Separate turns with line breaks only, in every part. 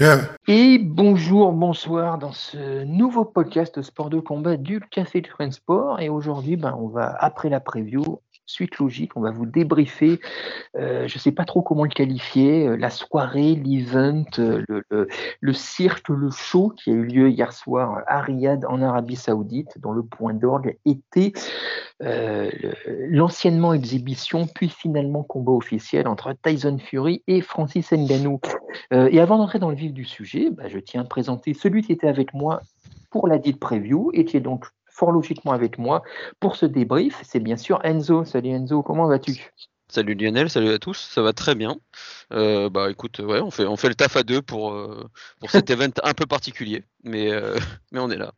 Yeah.
Et bonjour, bonsoir dans ce nouveau podcast sport de combat du Café de Friends Sport. Et aujourd'hui, ben, on va, après la preview, suite logique, on va vous débriefer, euh, je ne sais pas trop comment le qualifier, euh, la soirée, l'event, euh, le, cirque, le show qui a eu lieu hier soir à Riyad en Arabie Saoudite, dont le point d'orgue était l'anciennement exhibition, puis finalement combat officiel entre Tyson Fury et Francis Ngannou. Et avant d'entrer dans le vif du sujet, bah, je tiens à présenter celui qui était avec moi pour la dite preview et qui est donc fort logiquement avec moi pour ce débrief. C'est bien sûr Enzo. Salut Enzo, comment vas-tu?
Salut Lionel, salut à tous, ça va très bien. Euh, bah écoute, ouais, on fait, on fait le taf à deux pour, euh, pour cet event un peu particulier, mais, euh, mais on est là.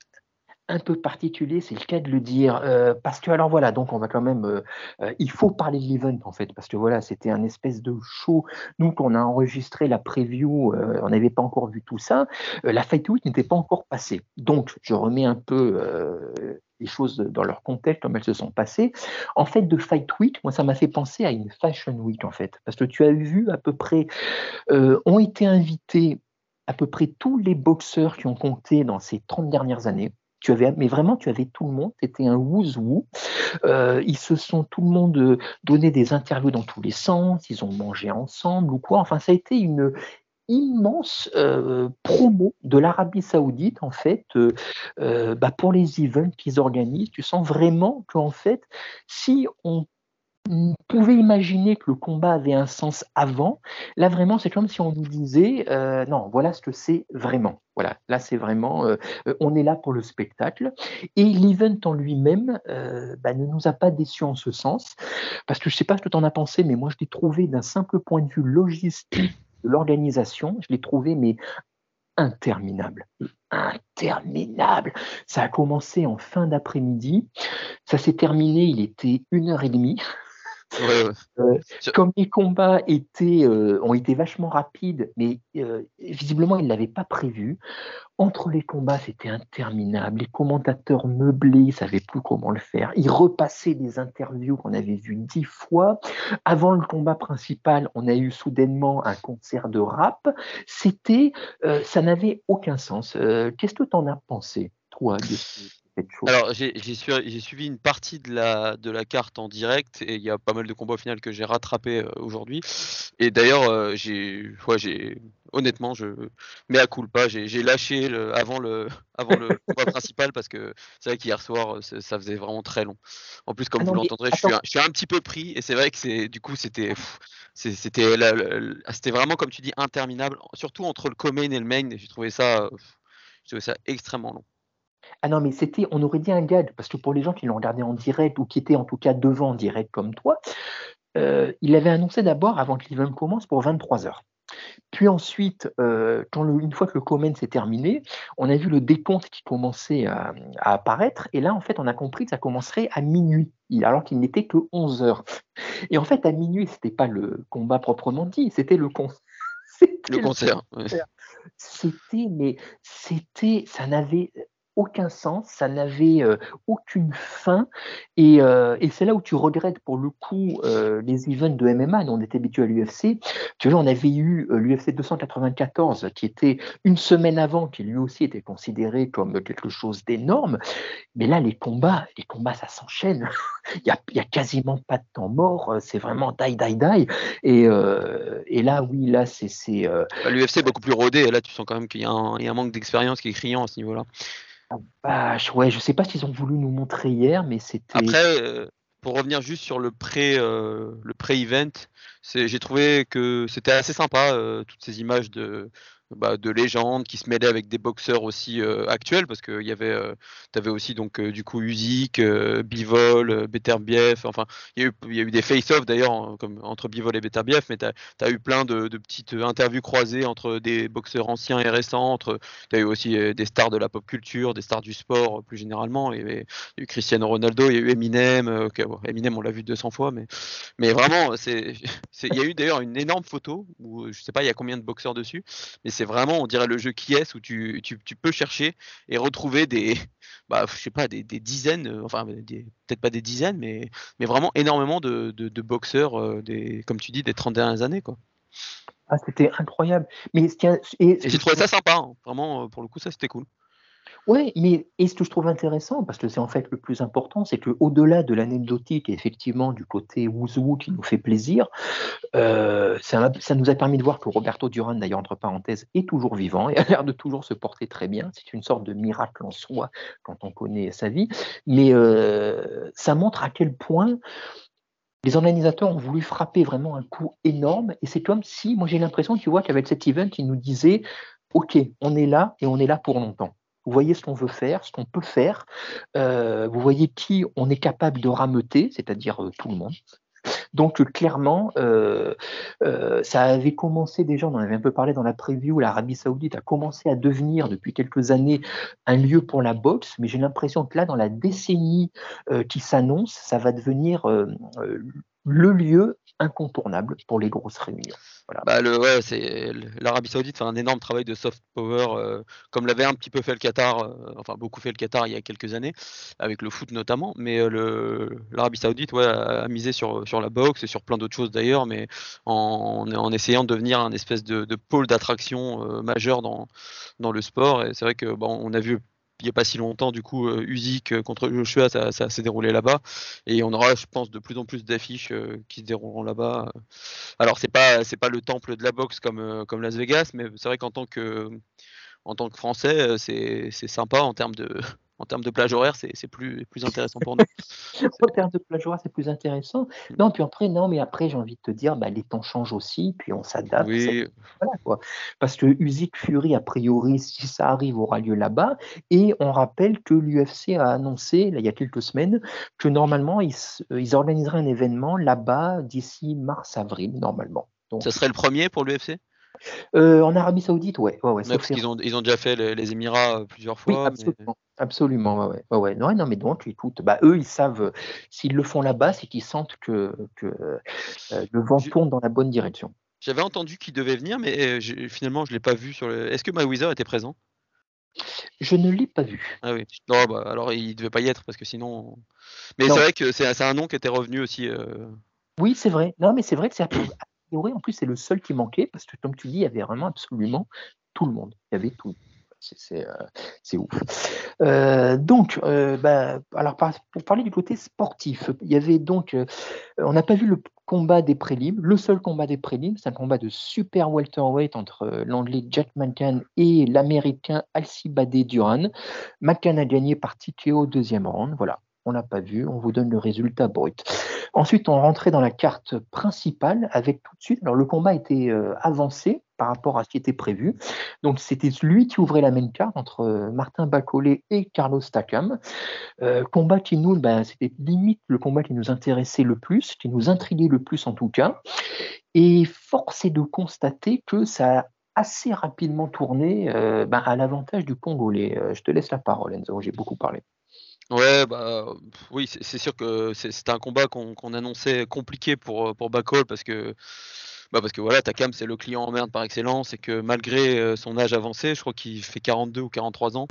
Un peu particulier, c'est le cas de le dire, euh, parce que alors voilà, donc on va quand même, euh, euh, il faut parler de l'event en fait, parce que voilà, c'était un espèce de show. Nous, quand on a enregistré la preview, on n'avait pas encore vu tout ça. La Fight Week n'était pas encore passée, donc je remets un peu les choses dans leur contexte, comme elles se sont passées. En fait, de Fight Week, moi, ça m'a fait penser à une Fashion Week en fait, parce que tu as vu à peu près, euh, ont été invités à peu près tous les boxeurs qui ont compté dans ces 30 dernières années. Tu avais, mais vraiment, tu avais tout le monde. C'était un who's who. Euh, ils se sont tout le monde euh, donné des interviews dans tous les sens. Ils ont mangé ensemble ou quoi. Enfin, ça a été une immense euh, promo de l'Arabie Saoudite en fait euh, bah, pour les events qu'ils organisent. Tu sens vraiment qu'en fait, si on on pouvait imaginer que le combat avait un sens avant. Là, vraiment, c'est comme si on nous disait euh, non, voilà ce que c'est vraiment. Voilà, là, c'est vraiment, euh, euh, on est là pour le spectacle. Et l'event en lui-même bah, ne nous a pas déçus en ce sens, parce que je ne sais pas ce que tu en as pensé, mais moi, je l'ai trouvé d'un simple point de vue logistique de l'organisation, je l'ai trouvé, mais interminable. Interminable. Ça a commencé en fin d'après-midi, ça s'est terminé, il était une heure et demie.
Ouais, ouais.
Euh, comme les combats étaient, euh, ont été vachement rapides, mais euh, visiblement ils ne l'avaient pas prévu, entre les combats c'était interminable, les commentateurs meublés ne savaient plus comment le faire, ils repassaient des interviews qu'on avait vues dix fois, avant le combat principal on a eu soudainement un concert de rap, c'était, ça n'avait aucun sens. Qu'est-ce que tu en as pensé, toi, de
Alors j'ai j'ai su- j'ai suivi une partie de la, de la carte en direct et il y a pas mal de combats au final que j'ai rattrapé euh, aujourd'hui. Et d'ailleurs, euh, j'ai, ouais, j'ai, honnêtement, je mets à culpa, j'ai j'ai lâché le, avant le, avant le combat principal parce que c'est vrai qu'hier soir euh, ça faisait vraiment très long. En plus, comme
Ah
vous
non, mais
l'entendrez, je suis, un, je suis un petit peu pris et c'est vrai que c'est, du coup, c'était, vraiment comme tu dis interminable, surtout entre le co-main et le main. J'ai trouvé ça, j'ai trouvé ça extrêmement long.
Ah non, mais c'était, on aurait dit un gag, parce que pour les gens qui l'ont regardé en direct ou qui étaient en tout cas devant en direct comme toi, euh, il avait annoncé d'abord, avant que l'event commence, pour 23 heures. Puis ensuite, euh, quand le- une fois que le comment s'est terminé, on a vu le décompte qui commençait à, à apparaître. Et là, en fait, on a compris que ça commencerait à minuit, alors qu'il n'était que 11 heures. Et en fait, à minuit, c'était pas le combat proprement dit, c'était le concert.
Le concert.
C'était, mais c'était, ça n'avait aucun sens, ça n'avait euh, aucune fin. Et, euh, et c'est là où tu regrettes pour le coup euh, les events de MMA. On était habitués à l'UFC. Tu vois, on avait eu l'UFC 294 qui était une semaine avant, qui lui aussi était considéré comme quelque chose d'énorme. Mais là, les combats, les combats, ça s'enchaîne. Il n'y a, a quasiment pas de temps mort. C'est vraiment die, die, die. Et, là, oui, là, c'est.
Bah, L'UFC est beaucoup plus rodé, et là tu sens quand même qu'il y a un manque d'expérience qui est criant à ce niveau-là.
Vache, ouais, je sais pas s'ils ont voulu nous montrer hier, mais c'était.
Après, euh, pour revenir juste sur le pré, euh, le pré-event, c'est- j'ai trouvé que c'était assez sympa, euh, toutes ces images de, bah, de légende qui se mêlait avec des boxeurs aussi actuels parce qu'il y avait, tu avais aussi donc du coup Usyk, Bivol, Beterbiev, enfin il y, a eu, y a eu des face-off d'ailleurs comme entre Bivol et Beterbiev, mais tu as, eu plein de, petites interviews croisées entre des boxeurs anciens et récents, tu as eu aussi des stars de la pop culture, des stars du sport plus généralement, il y, avait, eu Cristiano Ronaldo, il y a eu Eminem, Eminem on l'a vu 200 fois, mais, mais vraiment, c'est, il y a eu d'ailleurs une énorme photo où je sais pas il y a combien de boxeurs dessus, mais c'est vraiment, on dirait le jeu qui est où tu, tu, tu, peux chercher et retrouver des, bah, je sais pas, des, des dizaines, euh, enfin peut-être pas des dizaines, mais, mais vraiment énormément de, de, boxeurs, euh, des, comme tu dis, des 30 dernières années, quoi.
Ah, c'était incroyable. Mais
et, j'ai trouvé ça sympa, hein. vraiment, euh, pour le coup, ça c'était cool.
Oui, mais et ce que je trouve intéressant, parce que c'est en fait le plus important, c'est qu'au-delà de l'anecdotique et effectivement du côté wouzou qui nous fait plaisir, euh, ça, nous a permis de voir que Roberto Duran, d'ailleurs entre parenthèses, est toujours vivant et a l'air de toujours se porter très bien. C'est une sorte de miracle en soi quand on connaît sa vie, mais euh, ça montre à quel point les organisateurs ont voulu frapper vraiment un coup énorme et c'est comme si, moi j'ai l'impression, tu vois, qu'avec cet event, ils nous disaient, ok, on est là et on est là pour longtemps. Vous voyez ce qu'on veut faire, ce qu'on peut faire. Euh, vous voyez qui on est capable de rameuter, c'est-à-dire euh, tout le monde. Donc clairement, euh, ça avait commencé déjà, on en avait un peu parlé dans la preview, l'Arabie Saoudite a commencé à devenir depuis quelques années un lieu pour la boxe, mais j'ai l'impression que là, dans la décennie qui s'annonce, ça va devenir le lieu incontournable pour les grosses réunions.
Bah, le, ouais, c'est l'Arabie Saoudite fait un énorme travail de soft power, euh, comme l'avait un petit peu fait le Qatar, euh, enfin beaucoup fait le Qatar il y a quelques années, avec le foot notamment. Mais euh, l'Arabie Saoudite, ouais, a, misé sur sur la boxe et sur plein d'autres choses d'ailleurs, mais en, en, essayant de devenir un espèce de, de pôle d'attraction majeur dans dans le sport. Et c'est vrai que bon, on a vu il n'y a pas si longtemps, du coup, euh, Usyk euh, contre Joshua, ça, s'est déroulé là-bas. Et on aura, je pense, de plus en plus d'affiches euh, qui se dérouleront là-bas. Alors, c'est pas, pas le temple de la boxe comme, comme Las Vegas, mais c'est vrai qu'en tant que, en tant que Français, c'est, sympa en termes de, en termes de plage horaire, c'est plus, plus intéressant pour nous.
en termes de plage horaire, c'est plus intéressant. Non, puis après, non, mais après, j'ai envie de te dire, bah, les temps changent aussi, puis on s'adapte.
Oui.
Voilà, quoi. Parce que Usyk Fury, a priori, si ça arrive, aura lieu là-bas. Et on rappelle que l'UFC a annoncé, là, il y a quelques semaines, que normalement, ils, ils organiseraient un événement là-bas d'ici mars-avril, normalement.
Donc, ça serait le premier pour l'UFC
euh, en Arabie Saoudite, ouais. ouais, ouais
parce qu'ils ont, ils ont déjà fait les, Émirats euh, plusieurs fois.
absolument. Absolument, ouais, ouais. ouais. Non, non, mais donc, écoute, bah, eux, ils savent, s'ils le font là-bas, c'est qu'ils sentent que, que euh, le vent tourne dans la bonne direction.
J'avais entendu qu'il devait venir, mais finalement, je ne l'ai pas vu. sur le... Est-ce que Mayweather était présent?
Je ne l'ai pas vu.
Ah oui, non, bah, alors il ne devait pas y être, parce que sinon. Mais c'est vrai que c'est un nom qui était revenu aussi.
Oui, c'est vrai. Non, mais c'est vrai que c'est en plus, c'est le seul qui manquait parce que, comme tu dis, il y avait vraiment absolument tout le monde. Il y avait tout. C'est euh, ouf. Euh, donc, euh, bah, alors pour parler du côté sportif, il y avait donc, on n'a pas vu le combat des prélims. Le seul combat des prélims, c'est un combat de super welterweight entre l'anglais Jack McCann et l'américain Alcibade Duran. McCann a gagné par TKO au deuxième round. Voilà, on l'a pas vu, on vous donne le résultat brut. Ensuite, on rentrait dans la carte principale avec tout de suite. Alors, le combat était euh, avancé par rapport à ce qui était prévu. Donc, c'était lui qui ouvrait la main carte entre euh, Martin Bacolé et Carlos Takam. Euh, combat qui nous, ben, c'était limite le combat qui nous intéressait le plus, qui nous intriguait le plus en tout cas. Et force est de constater que ça a assez rapidement tourné ben, à l'avantage du Congolais. je te laisse la parole, Enzo, j'ai beaucoup parlé.
Ouais, bah oui, c'est sûr que c'était un combat qu'on annonçait compliqué pour, pour Bacol parce que bah parce que voilà, Takam c'est le client en merde par excellence et que malgré son âge avancé, je crois qu'il fait 42 ou 43 ans,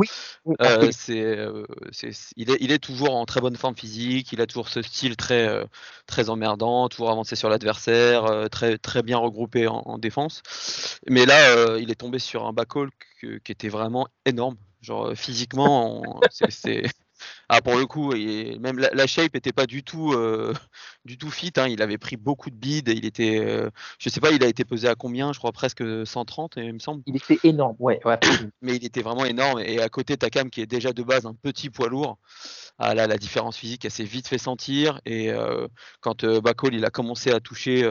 c'est il, est, il est toujours en très bonne forme physique, il a toujours ce style très, très emmerdant, toujours avancé sur l'adversaire, très, très bien regroupé en, défense. Mais là, il est tombé sur un backall qui était vraiment énorme. Genre physiquement, c'est ah, pour le coup, même la, shape n'était pas du tout, euh, du tout fit. Hein. Il avait pris beaucoup de bides. Il était, euh, je sais pas, il a été pesé à combien Je crois presque 130, il me semble.
Il était énorme, ouais.
Mais il était vraiment énorme. Et à côté, Takam, qui est déjà de base un petit poids lourd, ah la différence physique, elle s'est vite fait sentir. Et quand Bacol il a commencé à toucher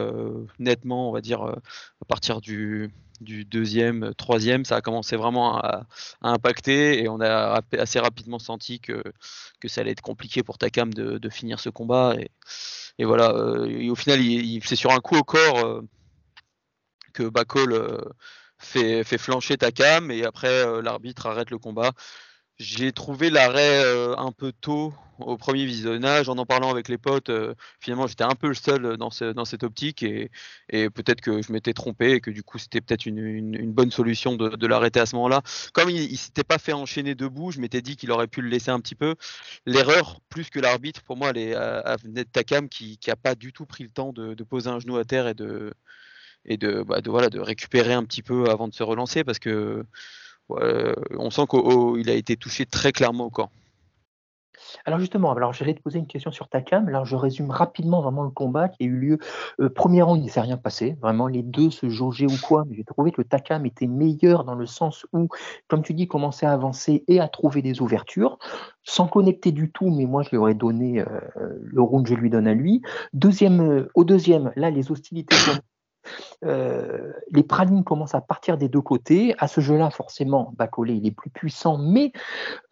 nettement, on va dire, à partir du, deuxième, troisième, ça a commencé vraiment à, impacter et on a assez rapidement senti que, ça allait être compliqué pour Takam de, finir ce combat. Et, voilà, au final, il, c'est sur un coup au corps que Bacol fait flancher Takam et après l'arbitre arrête le combat. J'ai trouvé l'arrêt un peu tôt au premier visionnage. En en parlant avec les potes, finalement, j'étais un peu le seul dans, dans cette optique et, peut-être que je m'étais trompé et que du coup, c'était peut-être une, bonne solution de, l'arrêter à ce moment-là. Comme il, s'était pas fait enchaîner debout, je m'étais dit qu'il aurait pu le laisser un petit peu. L'erreur, plus que l'arbitre, pour moi, elle est à, Takam qui, n'a pas du tout pris le temps de, poser un genou à terre et de et de, bah, de, voilà, de récupérer un petit peu avant de se relancer parce que on sent qu'il a été touché très clairement au corps.
Alors justement, alors j'allais te poser une question sur Takam. Alors je résume rapidement vraiment le combat qui a eu lieu. Euh, premier round, il ne s'est rien passé. Vraiment, les deux se jaugeaient ou quoi. Mais j'ai trouvé que Takam était meilleur dans le sens où, comme tu dis, commençait à avancer et à trouver des ouvertures, sans connecter du tout. Mais moi, je lui aurais donné euh, le round, je lui donne à lui. Euh, au deuxième, là, les hostilités euh, les pralines commencent à partir des deux côtés. À ce jeu-là, forcément, Bacolé il est plus puissant, mais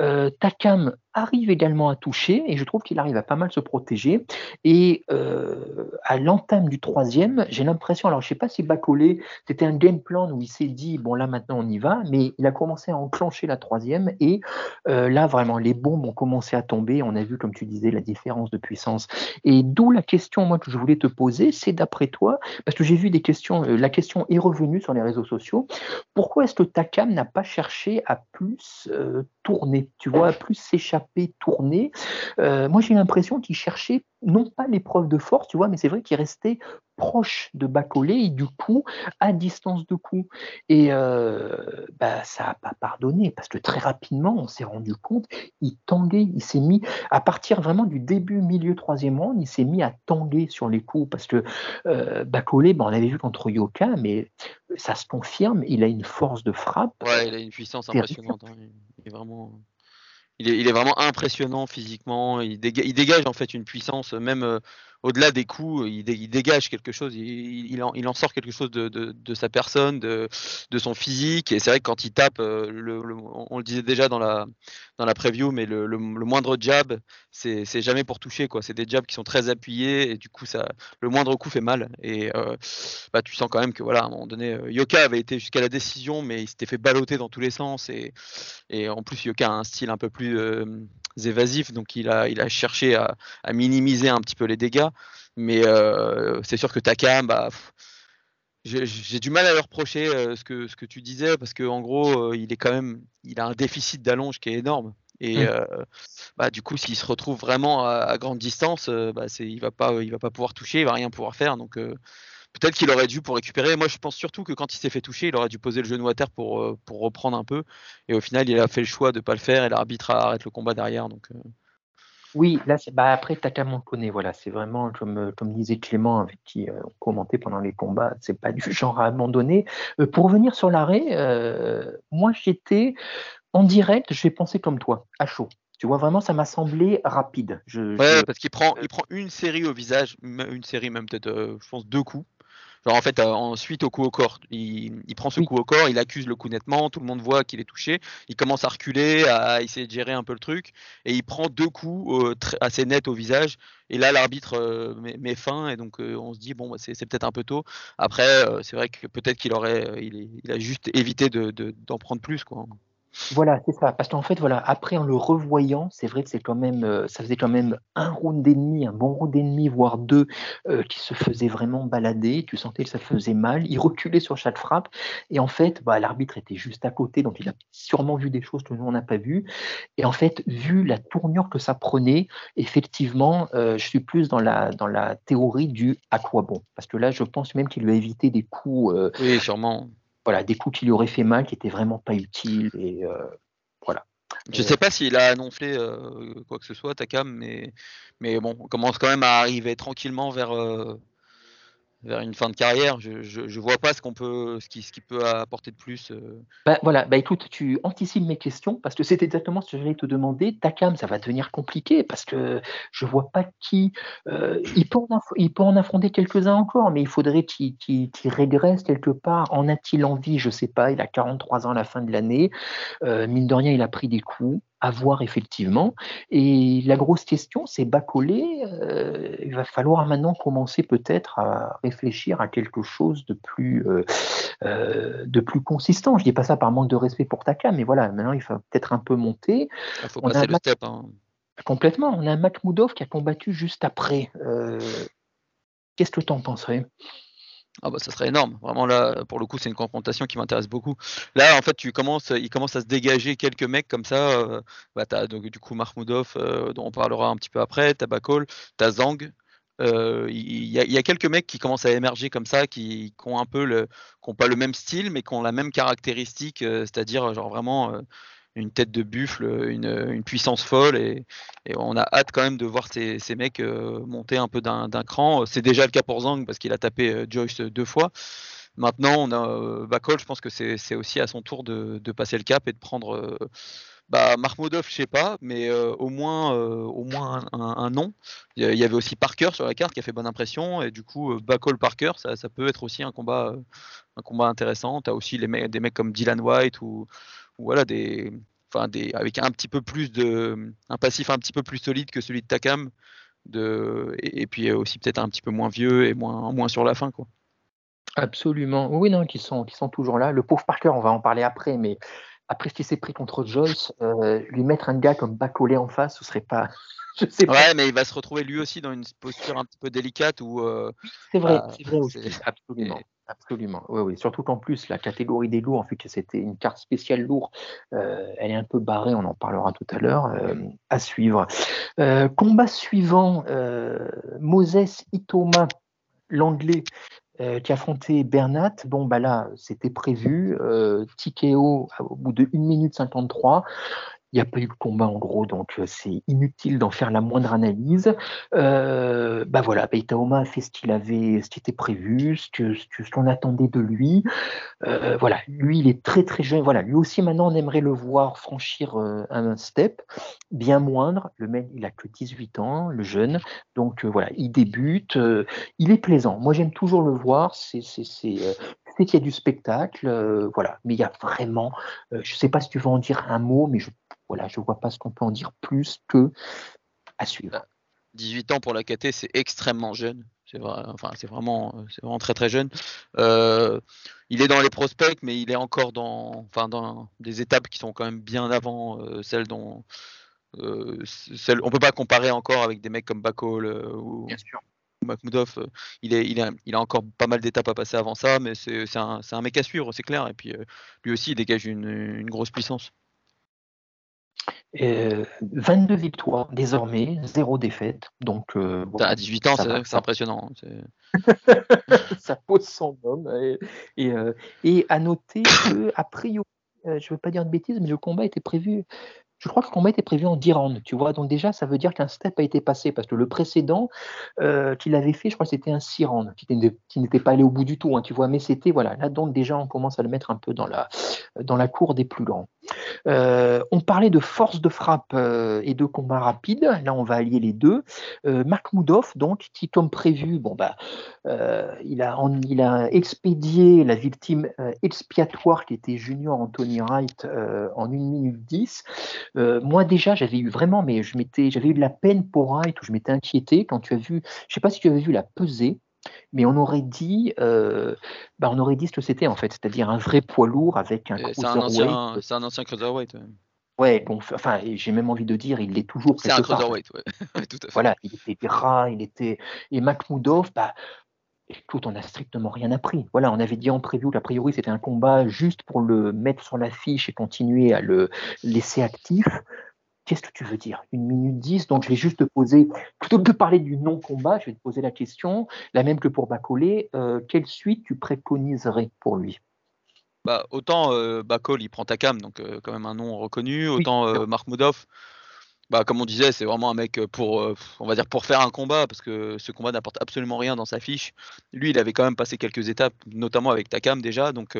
euh, Takam arrive également à toucher et je trouve qu'il arrive à pas mal se protéger. Et euh, à l'entame du troisième, j'ai l'impression, alors je sais pas si Bacolé, c'était un game plan où il s'est dit bon là maintenant on y va, mais il a commencé à enclencher la troisième et là vraiment les bombes ont commencé à tomber. On a vu comme tu disais la différence de puissance. Et d'où la question moi que je voulais te poser, c'est d'après toi, parce que j'ai vu des euh, la question est revenue sur les réseaux sociaux. Pourquoi est-ce que Takam n'a pas cherché à plus euh, tourner, tu vois, plus s'échapper, tourner euh, Moi, j'ai l'impression qu'il cherchait non pas l'épreuve de force, tu vois, mais c'est vrai qu'il restait proche de Bacolé et du coup à distance de coup. Et bah, ça n'a pas pardonné parce que très rapidement, on s'est rendu compte, il tanguait, il s'est mis, à partir vraiment du début, milieu, troisième round, il s'est mis à tanguer sur les coups parce que Bacolé, bah, on avait vu contre Yoka, mais ça se confirme, il a une force de frappe.
Ouais, il a une puissance impressionnante. Hein. Il est vraiment il est, vraiment impressionnant physiquement. Il, dégage en fait une puissance, même au-delà des coups, il, dégage quelque chose, il, en, sort quelque chose de, sa personne, de, son physique. Et c'est vrai que quand il tape, euh, on le disait déjà dans la, preview, mais le, moindre jab, c'est jamais pour toucher. C'est des jabs qui sont très appuyés et du coup, le moindre coup fait mal. Et euh, bah, tu sens quand même que voilà, à un moment donné, euh, Yoka avait été jusqu'à la décision, mais il s'était fait balloter dans tous les sens. Et, en plus, Yoka a un style un peu plus évasifs, donc il a cherché à, minimiser un petit peu les dégâts. Mais euh, c'est sûr que Takam, bah, j'ai du mal à leur reprocher euh, ce, que, ce que tu disais, parce qu'en gros, euh, il est quand même, il a un déficit d'allonge qui est énorme. Et mmh. bah, du coup, s'il se retrouve vraiment à, grande distance, bah, il va pas, il va pas pouvoir toucher, il va rien pouvoir faire. Donc peut-être qu'il aurait dû pour récupérer. Moi, je pense surtout que quand il s'est fait toucher, il aurait dû poser le genou à terre pour, pour reprendre un peu. Et au final, il a fait le choix de ne pas le faire et l'arbitre arrête le combat derrière. Donc.
Oui, là, bah après, connaît. Voilà, c'est vraiment, comme, euh, comme disait Clément, avec qui on commentait pendant les combats, c'est pas du genre à abandonner. pour revenir sur l'arrêt, moi, j'étais en direct, j'ai pensé comme toi, à chaud. Tu vois, vraiment, ça m'a semblé rapide.
Je, ouais, parce qu'il prend, il prend une série au visage, une série, même peut-être, je pense, deux coups en fait, euh, ensuite au coup au corps, il, prend ce coup au corps, il accuse le coup nettement, tout le monde voit qu'il est touché, il commence à reculer, à essayer de gérer un peu le truc, et il prend deux coups euh, assez nets au visage. Et là, l'arbitre euh, met, fin, et donc on se dit bon, bah, c'est peut-être un peu tôt. Après, c'est vrai que peut-être qu'il aurait, il, a juste évité d'en prendre plus, quoi.
Voilà, c'est ça. Parce qu'en fait, voilà, après en le revoyant, c'est vrai que c'est quand même, euh, ça faisait quand même un round d'ennemi, un bon round d'ennemi, voire deux, euh, qui se faisait vraiment balader. Tu sentais que ça faisait mal. Il reculait sur chaque frappe. Et en fait, bah, l'arbitre était juste à côté, donc il a sûrement vu des choses que nous on n'a pas vues. Et en fait, vu la tournure que ça prenait, effectivement, euh, je suis plus dans la dans la théorie du à quoi bon. Parce que là, je pense même qu'il lui a évité des coups.
oui, sûrement
voilà, des coups qui lui auraient fait mal, qui étaient vraiment pas utiles. Et euh, voilà.
Je sais pas s'il a annoncé euh, quoi que ce soit, Takam, mais, mais bon, on commence quand même à arriver tranquillement vers, euh, vers une fin de carrière. Je, je, vois pas ce qu'on peut, ce qui, peut apporter de plus. Euh.
Bah, voilà, bah écoute, tu anticipes mes questions parce que c'est exactement ce que j'allais te demander. Takam, ça va devenir compliqué parce que je vois pas qui. Euh, il, peut en il peut en affronter quelques-uns encore, mais il faudrait qu'il régresse quelque part. En a-t-il envie? Je sais pas. Il a 43 ans à la fin de l'année. Euh, mine de rien, il a pris des coups à voir effectivement. Et la grosse question, c'est Bacolé. Euh, il va falloir maintenant commencer peut-être à réfléchir à quelque chose de plus, euh, euh, de plus consistant. Je dis pas ça par manque de respect pour Taka, mais voilà, maintenant il faut peut-être un peu monter.
Il faut passer le step. Hein.
Complètement. On a un Makhmoudov qui a combattu juste après. Qu'est-ce que tu en penserais?
Ah bah ça serait énorme. Vraiment là, pour le coup, c'est une confrontation qui m'intéresse beaucoup. Là, en fait, tu commences, il commence à se dégager quelques mecs comme ça. Euh, bah, t'as donc du coup Mahmoudov, euh, dont on parlera un petit peu après. T'as Bakol, t'as. Euh, il y, y, a quelques mecs qui commencent à émerger comme ça, qui, qui ont un peu le, qui ont pas le même style, mais qui ont la même caractéristique, c'est-à-dire genre vraiment une tête de buffle, une, puissance folle, et, on a hâte quand même de voir ces, mecs euh, monter un peu d'un cran. C'est déjà le cas pour Zang parce qu'il a tapé euh, Joyce deux fois. Maintenant, on a euh, Bakol, je pense que c'est aussi à son tour de, passer le cap et de prendre. bah, je sais pas, mais au moins, au moins un, nom. Il y avait aussi Parker sur la carte qui a fait bonne impression, et du coup, Bakol Parker, ça, peut être aussi un combat, un combat intéressant. Tu as aussi des mecs comme Dylan White ou, voilà des enfin des avec un petit peu plus de un passif un petit peu plus solide que celui de Takam de et, puis aussi peut-être un petit peu moins vieux et moins moins sur la fin quoi.
Absolument. Oui non, qui sont qui sont toujours là. Le pauvre Parker, on va en parler après mais après ce qui s'est pris contre Joyce, euh, lui mettre un gars comme Bacolé en face, ce serait pas
je sais ouais, mais il va se retrouver lui aussi dans une posture un petit peu délicate où. Euh,
c'est vrai, bah, c'est vrai aussi, absolument. Absolument, oui, oui. Surtout qu'en plus, la catégorie des lourds, vu que c'était une carte spéciale lourd, euh, elle est un peu barrée, on en parlera tout à l'heure, euh, à suivre. Euh, combat suivant, Moses Itoma, l'anglais, qui affrontait Bernat. Bon, bah là, c'était prévu. Tikeo au bout de 1 minute 53. N'y a pas eu de combat en gros, donc euh, c'est inutile d'en faire la moindre analyse. Euh, bah voilà, Beitaoma a fait ce qu'il avait, ce qui était prévu, ce que ce qu'on attendait de lui. Euh, voilà, lui il est très très jeune. Voilà, lui aussi maintenant on aimerait le voir franchir un step bien moindre. Le mec il a que 18 ans, le jeune, donc voilà, il débute. il est plaisant. Moi j'aime toujours le voir. C'est c'est qu'il y a du spectacle, voilà. Mais il y a vraiment, je ne sais pas si tu veux en dire un mot, mais je voilà, je ne vois pas ce qu'on peut en dire plus que à suivre.
18 ans pour la KT, c'est extrêmement jeune. C'est vrai, enfin, c'est vraiment, c'est vraiment très très jeune. Euh, il est dans les prospects, mais il est encore dans, enfin, dans des étapes qui sont quand même bien avant euh, celles dont, euh, celles, on peut pas comparer encore avec des mecs comme Bakol ou,
bien sûr.
Makhmoudov. il, est, il, a, il a encore pas mal d'étapes à passer avant ça, mais c'est, un, un, mec à suivre, c'est clair. Et puis lui aussi, il dégage une, une grosse puissance.
22 euh, victoires désormais, zéro défaite. Donc,
euh, à 18 ans, c'est impressionnant.
Ça pose son nom. Et, euh, et, à noter que, a priori, je ne veux pas dire de bêtises, mais le combat était prévu je crois que le combat était prévu en 10 rounds, tu vois. Donc déjà, ça veut dire qu'un step a été passé parce que le précédent euh, qu'il avait fait, je crois que c'était un 6 rounds qui n'était pas allé au bout du tout, hein, tu vois. Mais c'était, voilà, là donc déjà, on commence à le mettre un peu dans la, dans la cour des plus grands. Euh, on parlait de force de frappe euh, et de combat rapide. Là, on va allier les deux. Mark Moudov, donc, qui, comme prévu, bon, bah, il, a, il a expédié la victime expiatoire qui était Junior Anthony Wright en 1 minute 10. Euh, moi déjà, j'avais eu vraiment, mais j'avais eu de la peine pour Wright, où je m'étais inquiété quand tu as vu, je sais pas si tu avais vu la pesée, mais on aurait dit, euh, bah on aurait dit ce que c'était en fait, c'est-à-dire un vrai poids lourd avec un
cruiserweight. C'est un ancien cruiserweight.
Ouais. Ouais, bon, enfin, j'ai même envie de dire, il l'est toujours.
C'est un cruiserweight, ouais. tout à fait.
Voilà, il était gras, il était. Et Makhmoudov, bah, écoute, on n'a strictement rien appris. Voilà, on avait dit en preview qu'a priori c'était un combat juste pour le mettre sur l'affiche et continuer à le laisser actif. Qu'est-ce que tu veux dire? Une minute dix, donc je vais juste te poser, plutôt que de parler du non-combat, je vais te poser la question, la même que pour Bacolé, euh, quelle suite tu préconiserais pour lui?
Bah, Autant euh, Bacol, il prend Takam, donc euh, quand même un nom reconnu, autant euh, Mark bah, comme on disait, c'est vraiment un mec pour, on va dire, pour faire un combat, parce que ce combat n'apporte absolument rien dans sa fiche. Lui, il avait quand même passé quelques étapes, notamment avec Takam déjà, donc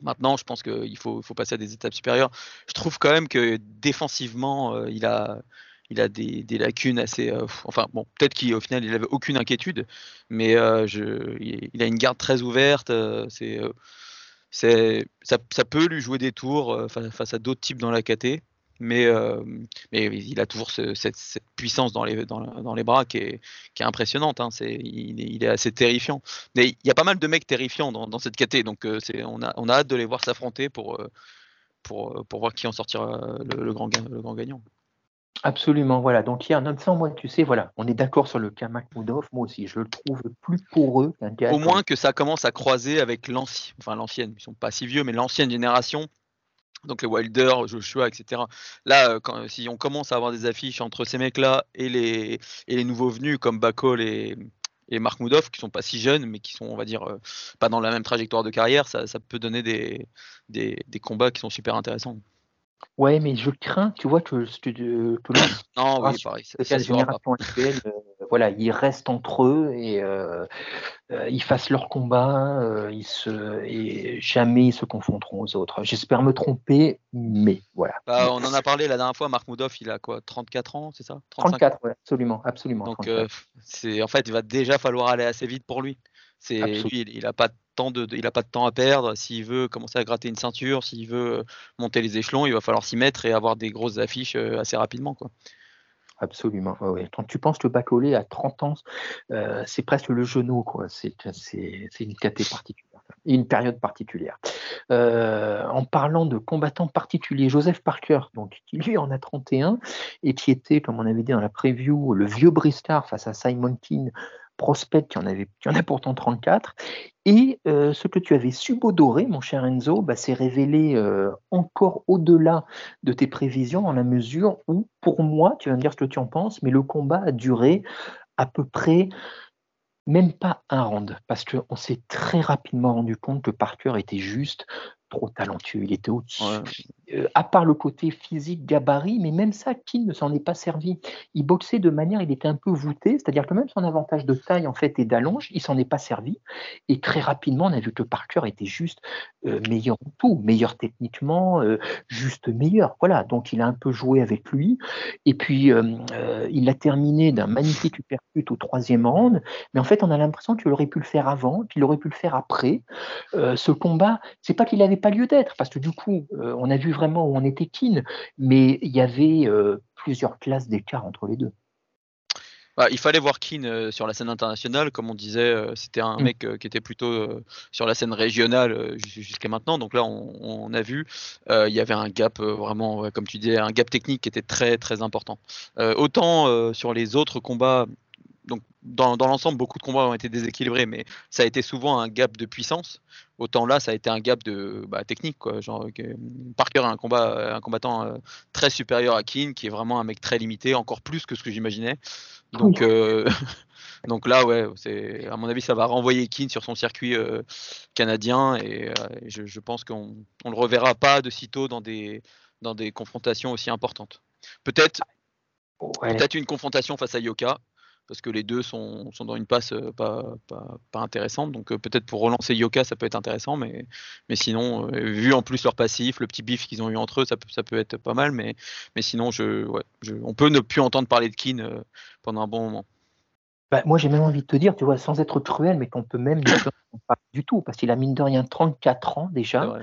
maintenant, je pense qu'il faut, passer à des étapes supérieures. Je trouve quand même que défensivement, il a, il a des, lacunes assez. enfin, bon, peut-être qu'au final, il avait aucune inquiétude, mais je, il a une garde très ouverte. ça, ça, peut lui jouer des tours face à d'autres types dans la KT mais, euh, mais il a toujours ce, cette, cette, puissance dans les, dans, dans, les bras qui est, qui est impressionnante. Hein. Il, il, est assez terrifiant. Mais il y a pas mal de mecs terrifiants dans, dans cette KT, donc euh, on, a, on a hâte de les voir s'affronter pour, euh, pour, pour voir qui en sortira le, le, grand, le grand gagnant.
Absolument, voilà. Donc il y a un autre moi, tu sais, voilà, on est d'accord sur le cas Makhmoudov, moi aussi, je le trouve plus poreux qu'un
gars. Au moins que ça commence à croiser avec l'ancien, enfin l'ancienne, ils sont pas si vieux, mais l'ancienne génération donc les Wilder, Joshua, etc. Là, euh, quand, si on commence à avoir des affiches entre ces mecs-là et les, et les nouveaux venus comme Bakol et, et Mark Moudov, qui sont pas si jeunes, mais qui sont, on va dire, euh, pas dans la même trajectoire de carrière, ça, ça peut donner des, des, des, combats qui sont super intéressants.
Ouais, mais je crains, tu vois, que, que, que
non, oui, pareil,
actuelle, euh, voilà, ils restent entre eux et euh, euh, ils fassent leur combat, euh, ils se, et jamais ils se confronteront aux autres. J'espère me tromper, mais voilà.
Bah, on en a parlé la dernière fois, Marc Moudov, il a quoi, 34 ans, c'est ça?
34, ouais, absolument, absolument.
Donc, c'est en fait, il va déjà falloir aller assez vite pour lui. C'est lui, il n'a pas de, il a pas de temps à perdre. S'il veut commencer à gratter une ceinture, s'il veut monter les échelons, il va falloir s'y mettre et avoir des grosses affiches assez rapidement. Quoi.
Absolument. Quand tu penses que Bacolé à 30 ans, euh, c'est presque le genou, quoi. C'est, une caté particulière, une période particulière. Euh, en parlant de combattants particuliers, Joseph Parker, donc qui lui en a 31 et qui était, comme on avait dit dans la preview, le vieux Bristar face à Simon King prospect qui en, avait, en a pourtant 34. Et euh, ce que tu avais subodoré, mon cher Enzo, bah, s'est révélé euh, encore au-delà de tes prévisions, dans la mesure où, pour moi, tu vas me dire ce que tu en penses, mais le combat a duré à peu près même pas un round, parce qu'on s'est très rapidement rendu compte que Parker était juste trop talentueux, il était au-dessus. Euh, à part le côté physique, gabarit, mais même ça, Keane ne s'en est pas servi. Il boxait de manière, il était un peu voûté, c'est-à-dire que même son avantage de taille en fait et d'allonge, il s'en est pas servi. Et très rapidement, on a vu que Parker était juste euh, meilleur en tout, meilleur techniquement, euh, juste meilleur. Voilà, donc il a un peu joué avec lui. Et puis il a terminé d'un magnifique uppercut au troisième round. Mais en fait, on a l'impression qu'il aurait pu le faire avant, qu'il aurait pu le faire après. ce combat, c'est pas qu'il avait pas lieu d'être, parce que du coup, euh, on a vu vraiment où on était keen, mais il y avait euh, plusieurs classes d'écart entre les deux.
Bah, il fallait voir Keane euh, sur la scène internationale, comme on disait, c'était un mm. mec qui était plutôt sur la scène régionale jusqu'à maintenant. Donc là, on, a vu, il y avait un gap vraiment, comme tu disais, un gap technique qui était très très important. autant sur les autres combats, donc dans, l'ensemble, beaucoup de combats ont été déséquilibrés, mais ça a été souvent un gap de puissance. Autant là, ça a été un gap de bah, technique. Quoi. Genre, Parker est un, combat, un combattant euh, très supérieur à Keane, qui est vraiment un mec très limité, encore plus que ce que j'imaginais. Donc, euh, donc là, ouais, c'est, à mon avis, ça va renvoyer Keane sur son circuit euh, canadien, et, je, je, pense qu'on ne le reverra pas de sitôt dans des, dans des confrontations aussi importantes. Peut-être, peut-être une confrontation face à Yoka, parce que les deux sont, sont dans une passe euh, pas, pas, pas intéressante. Donc euh, peut-être pour relancer Yoka, ça peut être intéressant, mais, mais sinon, euh, vu en plus leur passif, le petit bif qu'ils ont eu entre eux, ça peut, ça peut être pas mal. Mais, mais sinon, je, ouais, je, on peut ne plus entendre parler de Keane pendant un bon moment.
Bah, moi, j'ai même envie de te dire, tu vois, sans être cruel, mais qu'on peut même pas du tout, parce qu'il a mine de rien 34 ans déjà.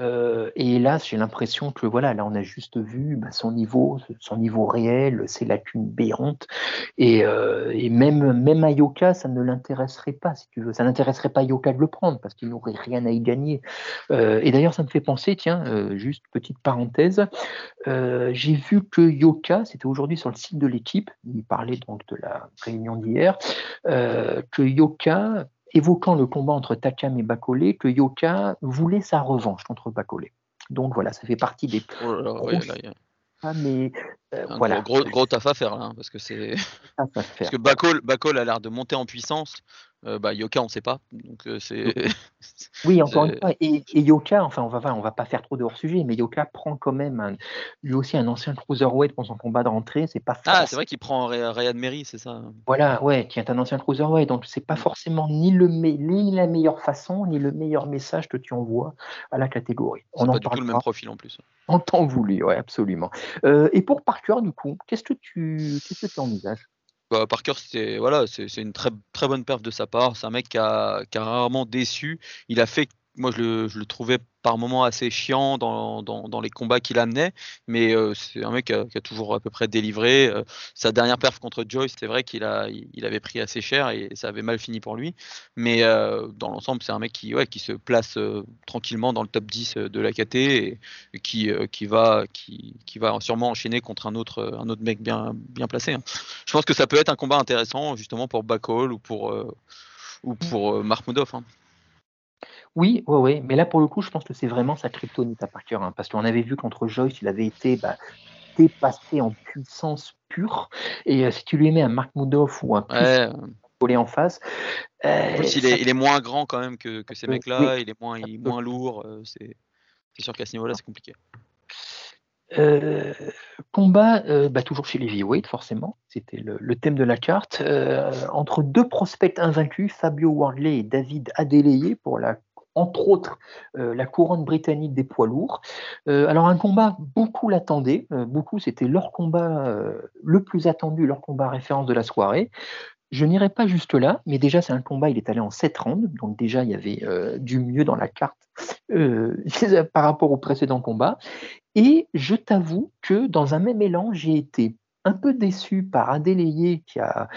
Et hélas, j'ai l'impression que voilà, là, on a juste vu bah, son niveau, son niveau réel, ses lacunes béantes. Et, même, même à Yoka, ça ne l'intéresserait pas, si tu veux. Ça n'intéresserait pas Yoka de le prendre parce qu'il n'aurait rien à y gagner. Et d'ailleurs, ça me fait penser, tiens, juste petite parenthèse, j'ai vu que Yoka, c'était aujourd'hui sur le site de l'équipe, il parlait donc de la réunion d'hier, que Yoka évoquant le combat entre Takam et Bakolé, que Yoka voulait sa revanche contre Bakolé. Donc voilà, ça fait partie des.
Oh
mais
euh, voilà. Gros, gros, taf à faire là, hein, parce que c'est. parce que a l'air de monter en puissance. Euh, bah, Yoka, on ne sait pas. Donc, euh, c'est...
oui, encore une fois. Et, Yoka, enfin, on va, on va pas faire trop de hors-sujet, mais Yoka prend quand même lui aussi un ancien cruiserweight pour son combat de rentrée. C'est pas
ah, c'est vrai qu'il prend Ryan Mary, c'est ça
Voilà, ouais, qui est un ancien cruiserweight. Donc, c'est pas mm. forcément ni, le ni la meilleure façon, ni le meilleur message que tu envoies à la catégorie.
On pas du tout le même profil en plus.
En temps voulu, oui, absolument. Euh, et pour Parker, du coup, qu'est-ce que tu, qu'est-ce que tu envisages?
Bah, Parker, c'est voilà, une très très bonne perf de sa part. C'est un mec qui qui a, rarement déçu. Il a fait moi je le, trouvais par moments assez chiant dans, les combats qu'il amenait, mais euh, c'est un mec qui a, toujours à peu près délivré. Euh, sa dernière perf contre Joyce, c'est vrai qu'il avait pris assez cher et ça avait mal fini pour lui, mais euh, dans l'ensemble, c'est un mec qui, se place tranquillement dans le top 10 de la KT et, qui, qui, va, sûrement enchaîner contre un autre, mec bien, placé. Hein. Je pense que ça peut être un combat intéressant justement pour Backhall ou pour, ou pour Mark Modoff. Hein.
Oui, oui, oui, mais là pour le coup, je pense que c'est vraiment sa kryptonite à Parker, hein, parce qu'on avait vu qu'entre Joyce, il avait été bah, dépassé en puissance pure, et euh, si tu lui mets un Mark Moodoff ou un
ouais.
collé en face,
euh, il, est, moins grand quand même que, ces mecs-là, il est moins, moins lourd, euh, c'est sûr qu'à ce niveau-là, c'est compliqué.
Combat, bah, toujours chez les heavyweight, forcément, c'était le, thème de la carte, entre deux prospects invaincus, Fabio Wardley et David Adeleye pour la entre autres euh, la couronne britannique des poids lourds. Euh, alors un combat, beaucoup l'attendaient, euh, beaucoup, c'était leur combat le plus attendu, leur combat référence de la soirée. Je n'irai pas juste là, mais déjà c'est un combat, il est allé en 7 rounds, donc déjà il y avait du mieux dans la carte par rapport au précédent combat. Et je t'avoue que dans un même élan, j'ai été un peu déçu par Adélayé qui a,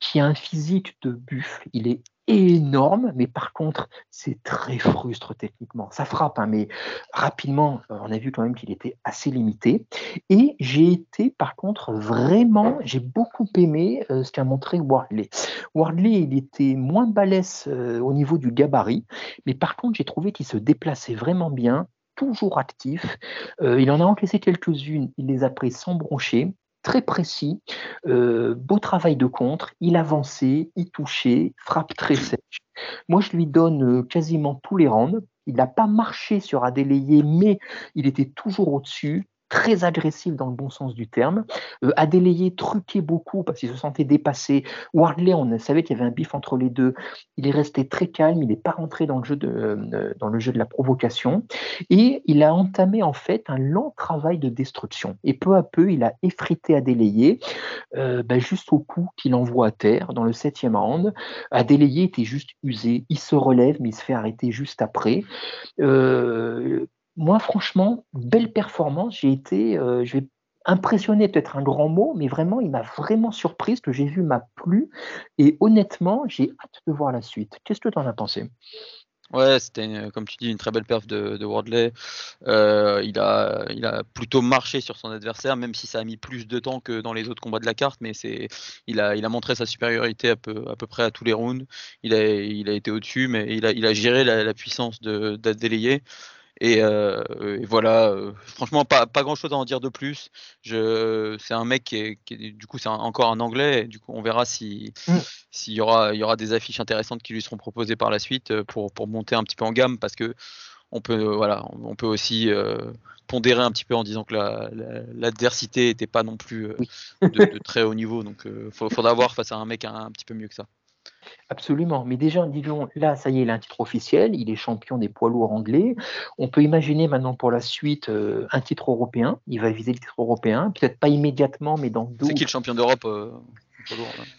qui a un physique de buffle. Il est énorme, mais par contre, c'est très frustre techniquement. Ça frappe, hein, mais rapidement, euh, on a vu quand même qu'il était assez limité. Et j'ai été, par contre, vraiment, j'ai beaucoup aimé euh, ce qu'a montré Wardley. Wardley, il était moins balèze euh, au niveau du gabarit, mais par contre, j'ai trouvé qu'il se déplaçait vraiment bien, toujours actif. il en a encaissé quelques-unes, il les a pris sans broncher très précis, euh, beau travail de contre, il avançait, il touchait, frappe très sèche. Moi, je lui donne euh, quasiment tous les rounds. Il n'a pas marché sur Adélayé, mais il était toujours au-dessus très agressif dans le bon sens du terme. Euh, truquait beaucoup parce qu'il se sentait dépassé. Wardley, on savait qu'il y avait un bif entre les deux. Il est resté très calme, il n'est pas rentré dans le, jeu de, euh, dans le jeu de la provocation. Et il a entamé en fait un lent travail de destruction. Et peu à peu, il a effrité Adélayé euh, ben, juste au coup qu'il envoie à terre dans le septième round. Adélayé était juste usé. Il se relève, mais il se fait arrêter juste après. Euh, moi, franchement, belle performance. J'ai été, euh, je vais impressionné, peut-être un grand mot, mais vraiment, il m'a vraiment surpris. Ce que j'ai vu m'a plu. Et honnêtement, j'ai hâte de voir la suite. Qu'est-ce que tu en as pensé?
Ouais, c'était comme tu dis une très belle perf de, Wardley. Euh, il, a, plutôt marché sur son adversaire, même si ça a mis plus de temps que dans les autres combats de la carte, mais c'est il a, montré sa supériorité à peu, près à tous les rounds. Il a, été au-dessus, mais il a, géré la, puissance de Euh, et, voilà, euh, franchement, pas, pas grand chose à en dire de plus. C'est un mec qui est, du coup, c'est encore un anglais. du coup, on verra si mm. s'il y aura, il y aura des affiches intéressantes qui lui seront proposées par la suite euh, pour, pour monter un petit peu en gamme parce que on peut, voilà, on peut aussi pondérer un petit peu en disant que l'adversité la, n'était pas non plus de, très haut niveau. Donc, il faudra voir face à un mec un petit peu mieux que ça.
Absolument. Mais déjà, disons, là, ça y est, il a un titre officiel, il est champion des poids lourds anglais. On peut imaginer maintenant pour la suite euh, un titre européen. Il va viser le titre européen, peut-être pas immédiatement, mais dans
deux. C'est qui le champion d'Europe euh,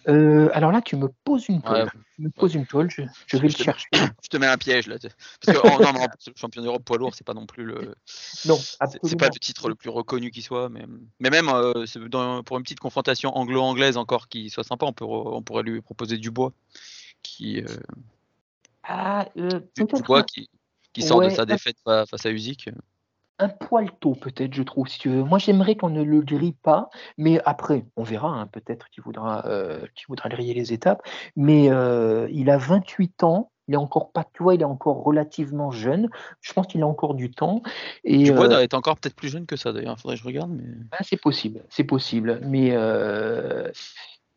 euh, alors là, tu me poses une toile. me poses une toile, je, vais le chercher.
Je te mets un piège là. Parce que oh, non, non, le champion d'Europe poids lourd, c'est pas non plus le.
Non,
C'est pas le titre le plus reconnu qui soit, mais, mais même pour une petite confrontation anglo-anglaise encore qui soit sympa, on, peut, on pourrait lui proposer du bois qui, euh,
ah, euh,
qui, qui sort de sa défaite face à Usyk.
Un poil tôt, peut-être, je trouve, si tu veux. Moi, j'aimerais qu'on ne le grille pas, mais après, on verra, hein, peut-être qu'il voudra, euh, voudra griller les étapes. Mais euh, il a 28 ans, il est encore pas, tu vois, il est encore relativement jeune. Je pense qu'il a encore du temps.
Et, Dubois euh, être encore peut-être plus jeune que ça, d'ailleurs. Il faudrait que je regarde. Mais...
Ah, c'est possible, c'est possible. Mais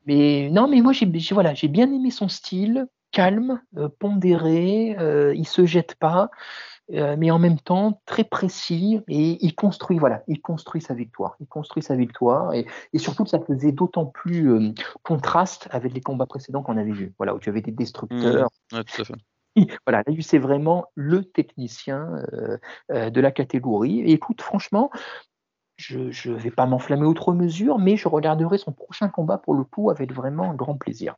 Mais non, mais moi j'ai voilà, j'ai bien aimé son style, calme, pondéré, il se jette pas, euh, mais en même temps très précis et il construit voilà, il construit sa victoire, il construit sa victoire et, et surtout ça faisait d'autant plus contraste avec les combats précédents qu'on avait vus, voilà où tu avais des destructeurs.
Mmh. tout à fait.
Voilà, là, c'est vraiment le technicien de la catégorie. Et écoute, franchement, je ne vais pas m'enflammer outre mesure, mais je regarderai son prochain combat pour le coup avec vraiment grand plaisir.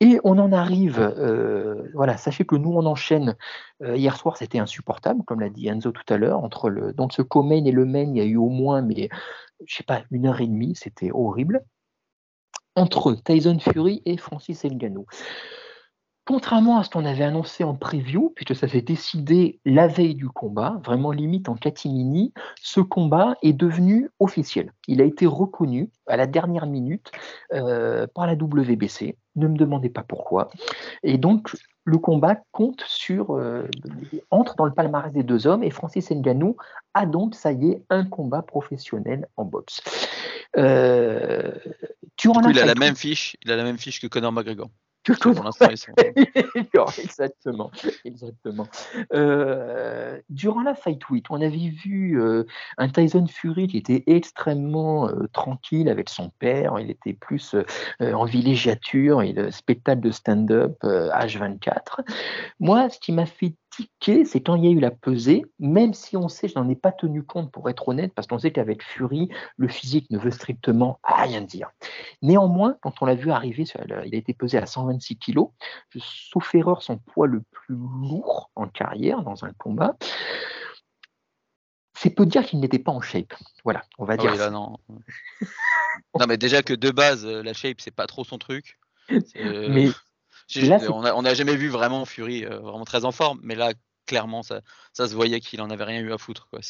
Et on en arrive, euh, voilà, sachez que nous on enchaîne. Euh, hier soir c'était insupportable, comme l'a dit Enzo tout à l'heure, entre le donc ce co-main et le main, il y a eu au moins, mais je sais pas, une heure et demie, c'était horrible. Entre Tyson Fury et Francis Ngannou. Contrairement à ce qu'on avait annoncé en preview, puisque ça s'est décidé la veille du combat, vraiment limite en catimini, ce combat est devenu officiel. Il a été reconnu à la dernière minute euh, par la WBC. Ne me demandez pas pourquoi. Et donc, le combat compte sur, euh, entre dans le palmarès des deux hommes et Francis Ngannou a donc, ça y est, un combat professionnel en boxe.
Euh, il a la même fiche, il a la même fiche que Conor McGregor.
exactement, exactement. Euh, durant la Fight Week, on avait vu euh, un Tyson Fury qui était extrêmement euh, tranquille avec son père. Il était plus en villégiature et le spectacle de stand-up H24. Moi, ce qui m'a fait c'est quand il y a eu la pesée, même si on sait, je n'en ai pas tenu compte pour être honnête, parce qu'on sait qu'avec Fury, le physique ne veut strictement rien dire. Néanmoins, quand on l'a vu arriver, il a été pesé à 126 kg, sauf erreur, son poids le plus lourd en carrière dans un combat. C'est peu dire qu'il n'était pas en shape. Voilà, on va ah dire.
non. non, mais déjà que de base, euh, la shape, c'est pas trop son truc. Mais on n'a jamais vu vraiment Fury euh, vraiment très en forme, mais là, clairement, ça, ça se voyait qu'il en avait rien eu à foutre. Quoi.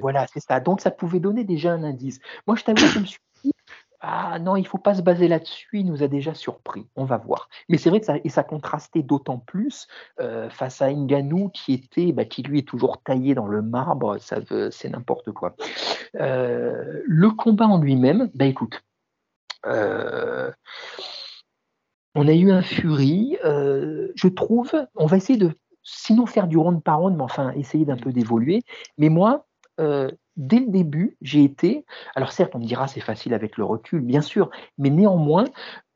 Voilà, c'est ça. Donc, ça pouvait donner déjà un indice. Moi, je t'avoue, je me suis dit, ah non, il ne faut pas se baser là-dessus, il nous a déjà surpris. On va voir. Mais c'est vrai que ça, et ça contrastait d'autant plus euh, face à Ngannou qui était, bah, qui lui est toujours taillé dans le marbre, ça c'est n'importe quoi. Euh, le combat en lui-même, bah écoute, on a eu un Fury. Euh, je trouve, on va essayer de, sinon faire du round par round, mais enfin essayer d'un peu d'évoluer. Mais moi, euh, dès le début, j'ai été. Alors certes, on me dira c'est facile avec le recul, bien sûr, mais néanmoins,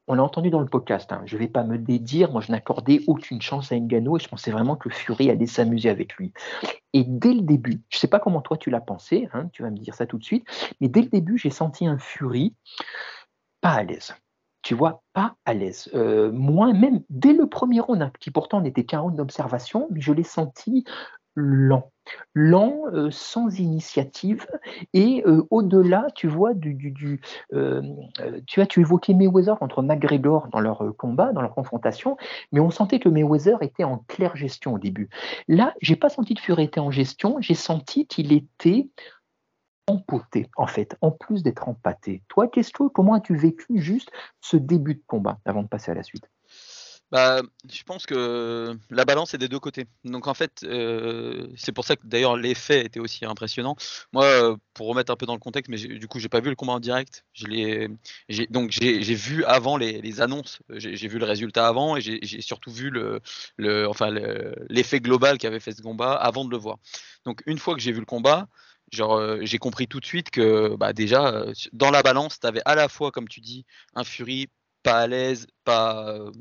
on l'a entendu dans le podcast. Hein, je ne vais pas me dédire, moi je n'accordais aucune chance à Ngannou et je pensais vraiment que Fury allait s'amuser avec lui. Et dès le début, je ne sais pas comment toi tu l'as pensé, hein, tu vas me dire ça tout de suite, mais dès le début, j'ai senti un Fury pas à l'aise tu vois, pas à l'aise. Euh, moi, même dès le premier round, hein, qui pourtant n'était qu'un round d'observation, mais je l'ai senti lent, lent, euh, sans initiative, et euh, au-delà, tu vois, du, du, tu as, tu évoquais Mayweather contre McGregor dans leur combat, dans leur confrontation, mais on sentait que Mayweather était en claire gestion au début. Là, j'ai pas senti que Fury était en gestion, j'ai senti qu'il était en fait, en plus d'être empâté. Toi, qu'est-ce que, comment as-tu vécu juste ce début de combat avant de passer à la suite?
Bah, je pense que la balance est des deux côtés. Donc en fait, euh, c'est pour ça que d'ailleurs l'effet était aussi impressionnant. Moi, euh, pour remettre un peu dans le contexte, mais du coup, j'ai pas vu le combat en direct. J'ai, donc j'ai, vu avant les, annonces, j'ai, vu le résultat avant et j'ai, surtout vu le enfin l'effet global qu'avait fait ce combat avant de le voir. Donc une fois que j'ai vu le combat, Genre, euh, j'ai compris tout de suite que bah, déjà, euh, dans la balance, tu avais à la fois, comme tu dis, un Fury pas à l'aise, pas, euh,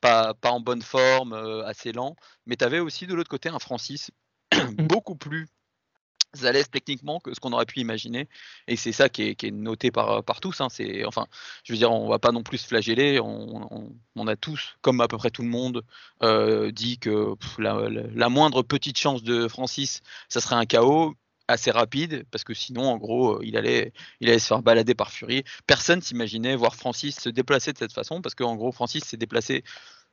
pas, pas, en bonne forme, assez lent, mais tu avais aussi de l'autre côté un Francis beaucoup plus à l'aise techniquement que ce qu'on aurait pu imaginer. Et c'est ça qui est, noté par, par tous. Hein. C'est, enfin, je veux dire, on va pas non plus se flageller. On, on, a tous, comme à peu près tout le monde, dit que la, la, moindre petite chance de Francis, ça serait un chaos assez rapide parce que sinon en gros il allait il allait se faire balader par Fury. Personne s'imaginait voir Francis se déplacer de cette façon parce qu'en gros Francis s'est déplacé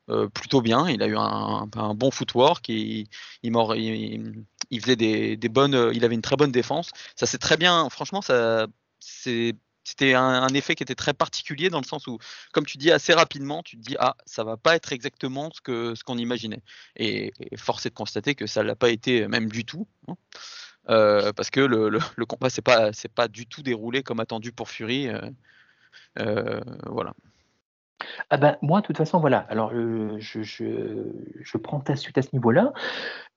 euh, plutôt bien. Il a eu un, bon footwork, il, il, il, faisait des, bonnes, il avait une très bonne défense. Ça c'est très bien. Franchement, ça c'est c'était un, effet qui était très particulier dans le sens où, comme tu dis assez rapidement, tu te dis ah ça va pas être exactement ce que ce qu'on imaginait. Et, force est de constater que ça l'a pas été même du tout. Hein. Euh, parce que le, le, combat c'est pas c'est pas du tout déroulé comme attendu pour Fury. Euh, euh, voilà.
Ah ben, moi, de toute façon, voilà. Alors, je, je, je prends ta suite à ce niveau-là.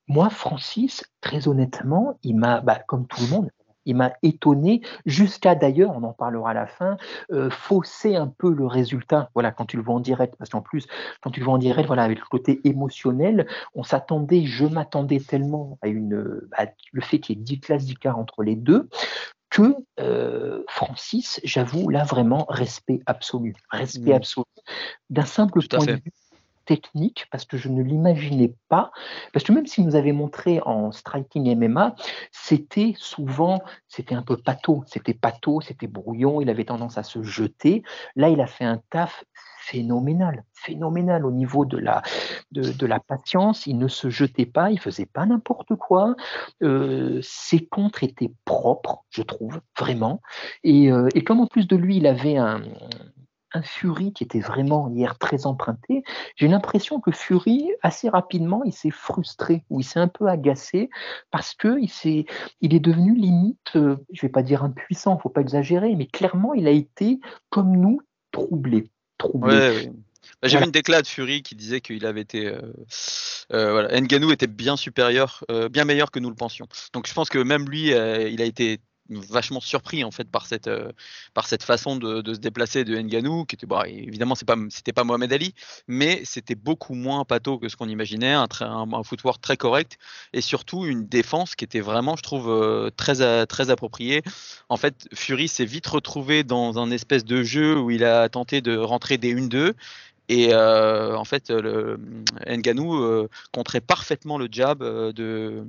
Moi, Francis, très honnêtement, il m'a, bah, comme tout le monde, il m'a étonné, jusqu'à d'ailleurs, on en parlera à la fin, euh, fausser un peu le résultat. Voilà, quand tu le vois en direct, parce qu'en plus, quand tu le vois en direct, voilà, avec le côté émotionnel, on s'attendait, je m'attendais tellement à une, à le fait qu'il y ait 10 classes d'écart entre les deux, que euh, Francis, j'avoue, là vraiment respect absolu, respect
Mmh.
absolu. D'un simple
Tout
point de vue technique, parce que je ne l'imaginais pas, parce que même s'il nous avait montré en striking MMA, c'était souvent, c'était un peu pâteau, c'était pâteau, c'était brouillon, il avait tendance à se jeter. Là, il a fait un taf phénoménal, phénoménal au niveau de la, de, de la patience. Il ne se jetait pas, il faisait pas n'importe quoi. Euh, ses contres étaient propres, je trouve, vraiment. Et, euh, et comme en plus de lui, il avait un, un Fury qui était vraiment hier très emprunté, j'ai l'impression que Fury, assez rapidement, il s'est frustré ou il s'est un peu agacé parce que il, s'est, il est devenu limite, euh, je vais pas dire impuissant, faut pas exagérer, mais clairement, il a été, comme nous, troublé. troublé.
Ouais, ouais. Bah, J'ai vu une déclat de Fury qui disait qu'il avait été. euh, euh, voilà, Ngannou était bien supérieur, euh, bien meilleur que nous le pensions. Donc je pense que même lui, il a été vachement surpris en fait par cette euh, par cette façon de, se déplacer de Ngannou qui était bon, évidemment c'est pas c'était pas Mohamed Ali mais c'était beaucoup moins pâteau que ce qu'on imaginait un, un, footwork très correct et surtout une défense qui était vraiment je trouve euh, très euh, très appropriée. En fait Fury s'est vite retrouvé dans un espèce de jeu où il a tenté de rentrer des 1-2 et euh, en fait, le Ngannou euh, contrait parfaitement le jab de,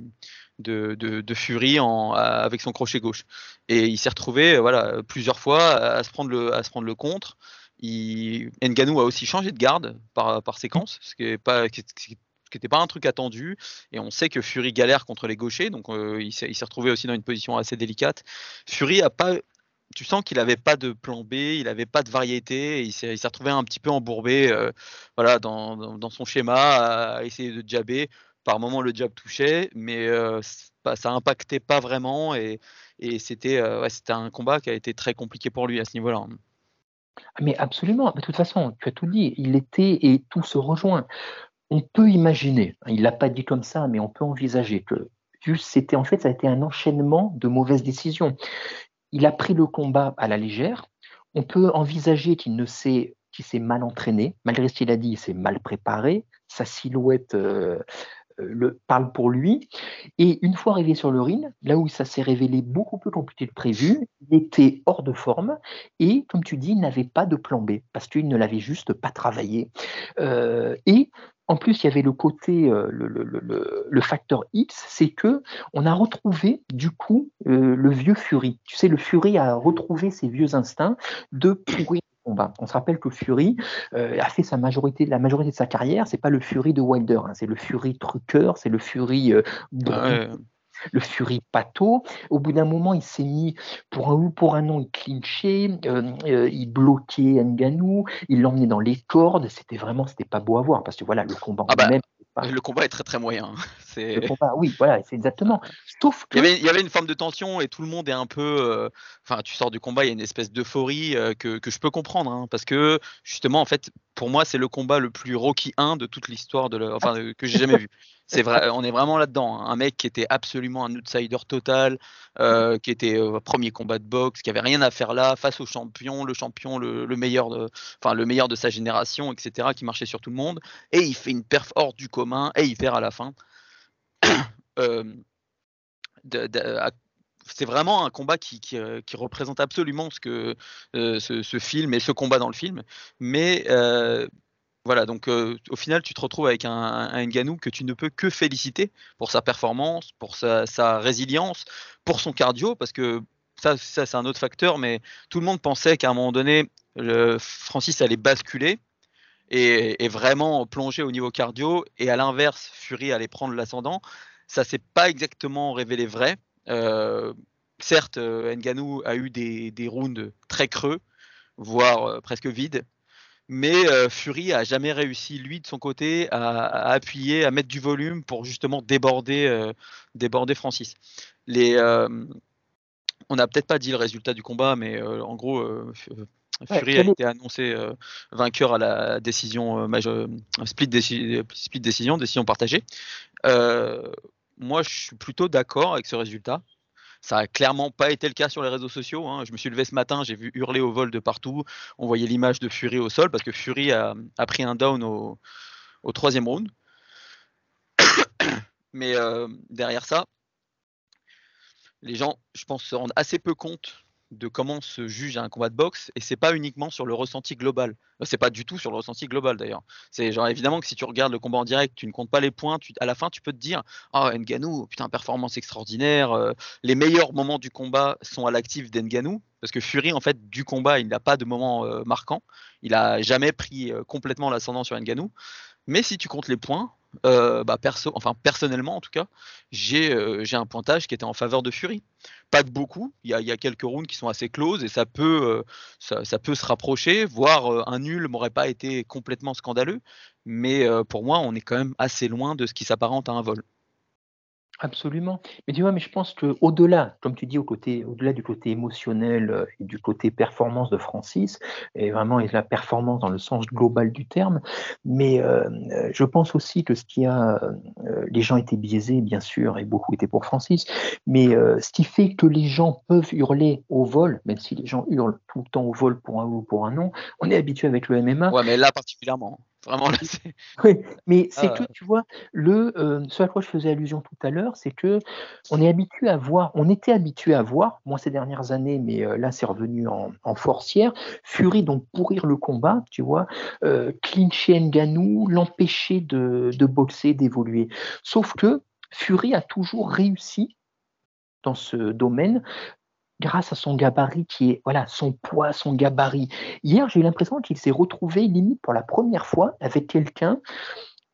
de, Fury avec son crochet gauche. Et il s'est retrouvé voilà, plusieurs fois à se prendre le, à se prendre le contre. Il, Ngannou a aussi changé de garde par, par séquence, ce qui pas, qui n'était pas un truc attendu. Et on sait que Fury galère contre les gauchers, donc euh, il s'est retrouvé aussi dans une position assez délicate. Fury a pas tu sens qu'il n'avait pas de plan B, il n'avait pas de variété, il s'est retrouvé un petit peu embourbé euh, voilà, dans, dans, dans, son schéma, à essayer de jabber. Par moment, le jab touchait, mais euh, ça impactait pas vraiment et, et c'était euh, ouais, un combat qui a été très compliqué pour lui à ce niveau-là.
Mais absolument, de toute façon, tu as tout dit, il était et tout se rejoint. On peut imaginer, il l'a pas dit comme ça, mais on peut envisager que c'était en fait ça a été un enchaînement de mauvaises décisions il a pris le combat à la légère. On peut envisager qu'il ne s'est qu'il s'est mal entraîné, malgré ce qu'il a dit, il s'est mal préparé. Sa silhouette euh, le, parle pour lui. Et une fois arrivé sur le ring, là où ça s'est révélé beaucoup plus compliqué que prévu, il était hors de forme et, comme tu dis, il n'avait pas de plan B parce qu'il ne l'avait juste pas travaillé. Euh, et en plus, il y avait le côté, euh, le, facteur X, c'est que on a retrouvé du coup euh, le vieux Fury. Tu sais, le Fury a retrouvé ses vieux instincts de pourrir combat. On se rappelle que Fury euh, a fait sa majorité, la majorité de sa carrière, c'est pas le Fury de Wilder, hein, c'est le Fury truqueur, c'est le Fury
ah ouais
le Fury Pato. Au bout d'un moment, il s'est mis, pour un ou pour un non, il clinchait, euh, euh, il bloquait Nganou, il l'emmenait dans les cordes. C'était vraiment, c'était pas beau à voir parce que voilà, le combat
ah bah,
même.
Pas... Le combat est très très moyen.
Le combat, oui, voilà, c'est exactement. Sauf
que... il, y avait, il, y avait, une forme de tension et tout le monde est un peu. Enfin, euh, tu sors du combat, il y a une espèce d'euphorie euh, que, que, je peux comprendre. Hein, parce que justement, en fait, pour moi, c'est le combat le plus Rocky 1 de toute l'histoire enfin, que j'ai jamais vu. On est vraiment là-dedans. Hein. Un mec qui était absolument un outsider total, euh, qui était euh, premier combat de boxe, qui avait rien à faire là, face au champion, le champion le, le, meilleur de, enfin le meilleur de sa génération, etc., qui marchait sur tout le monde. Et il fait une perf hors du commun et il perd à la fin. euh, c'est vraiment un combat qui, qui, représente absolument ce que euh, ce, film et ce combat dans le film. Mais euh, voilà, donc euh, au final, tu te retrouves avec un, un Ngannou que tu ne peux que féliciter pour sa performance, pour sa, résilience, pour son cardio, parce que ça, c'est un autre facteur, mais tout le monde pensait qu'à un moment donné, Francis allait basculer et, et, vraiment plonger au niveau cardio, et à l'inverse, Fury allait prendre l'ascendant. Ça s'est pas exactement révélé vrai. Euh, certes, euh, Ngannou a eu des, des rounds très creux, voire euh, presque vides, mais Fury a jamais réussi lui de son côté à, à, appuyer, à mettre du volume pour justement déborder, déborder Francis. Les, on n'a peut-être pas dit le résultat du combat, mais en gros, Fury a été annoncé vainqueur à la décision split, split, décision, décision partagée. Moi, je suis plutôt d'accord avec ce résultat. Ça a clairement pas été le cas sur les réseaux sociaux. Hein. Je me suis levé ce matin, j'ai vu hurler au vol de partout. On voyait l'image de Fury au sol parce que Fury a, pris un down au, troisième round. Mais derrière ça, les gens, je pense, se rendent assez peu compte de comment se juge un combat de boxe et c'est pas uniquement sur le ressenti global. Euh, c'est pas du tout sur le ressenti global d'ailleurs. C'est genre évidemment que si tu regardes le combat en direct, tu ne comptes pas les points, à la fin tu peux te dire "Ah oh, Nganou, putain performance extraordinaire, euh, les meilleurs moments du combat sont à l'actif d'Nganou parce que Fury en fait du combat, il n'a pas de moment euh, marquant, il a jamais pris complètement l'ascendant sur Nganou. Mais si tu comptes les points, bah perso, enfin personnellement en tout cas, j'ai un pointage qui était en faveur de Fury. Pas de beaucoup, il y a, quelques rounds qui sont assez closes et ça peut, euh, ça, peut se rapprocher, voire un nul m'aurait pas été complètement scandaleux, mais pour moi on est quand même assez loin de ce qui s'apparente à un vol.
Absolument. Mais tu vois, mais je pense qu'au-delà, comme tu dis, au côté, au-delà du côté émotionnel euh, et du côté performance de Francis, et vraiment la performance dans le sens global du terme, mais euh, je pense aussi que ce qui a, euh, les gens étaient biaisés, bien sûr, et beaucoup étaient pour Francis, mais ce qui fait que les gens peuvent hurler au vol, même si les gens hurlent tout le temps au vol pour un ou pour un non, on est habitué avec le MMA.
Ouais, mais là particulièrement. Vraiment, là,
Oui, mais c'est ah que, tu vois, le, euh, ce à quoi je faisais allusion tout à l'heure, c'est que on est habitué à voir, on était habitué à voir, moi ces dernières années, mais euh, là c'est revenu en, en, forcière, Fury donc pourrir le combat, tu vois, euh, clincher Nganou, l'empêcher de, de boxer, d'évoluer. Sauf que Fury a toujours réussi dans ce domaine grâce à son gabarit qui est, voilà, son poids, son gabarit. Hier, j'ai eu l'impression qu'il s'est retrouvé limite pour la première fois avec quelqu'un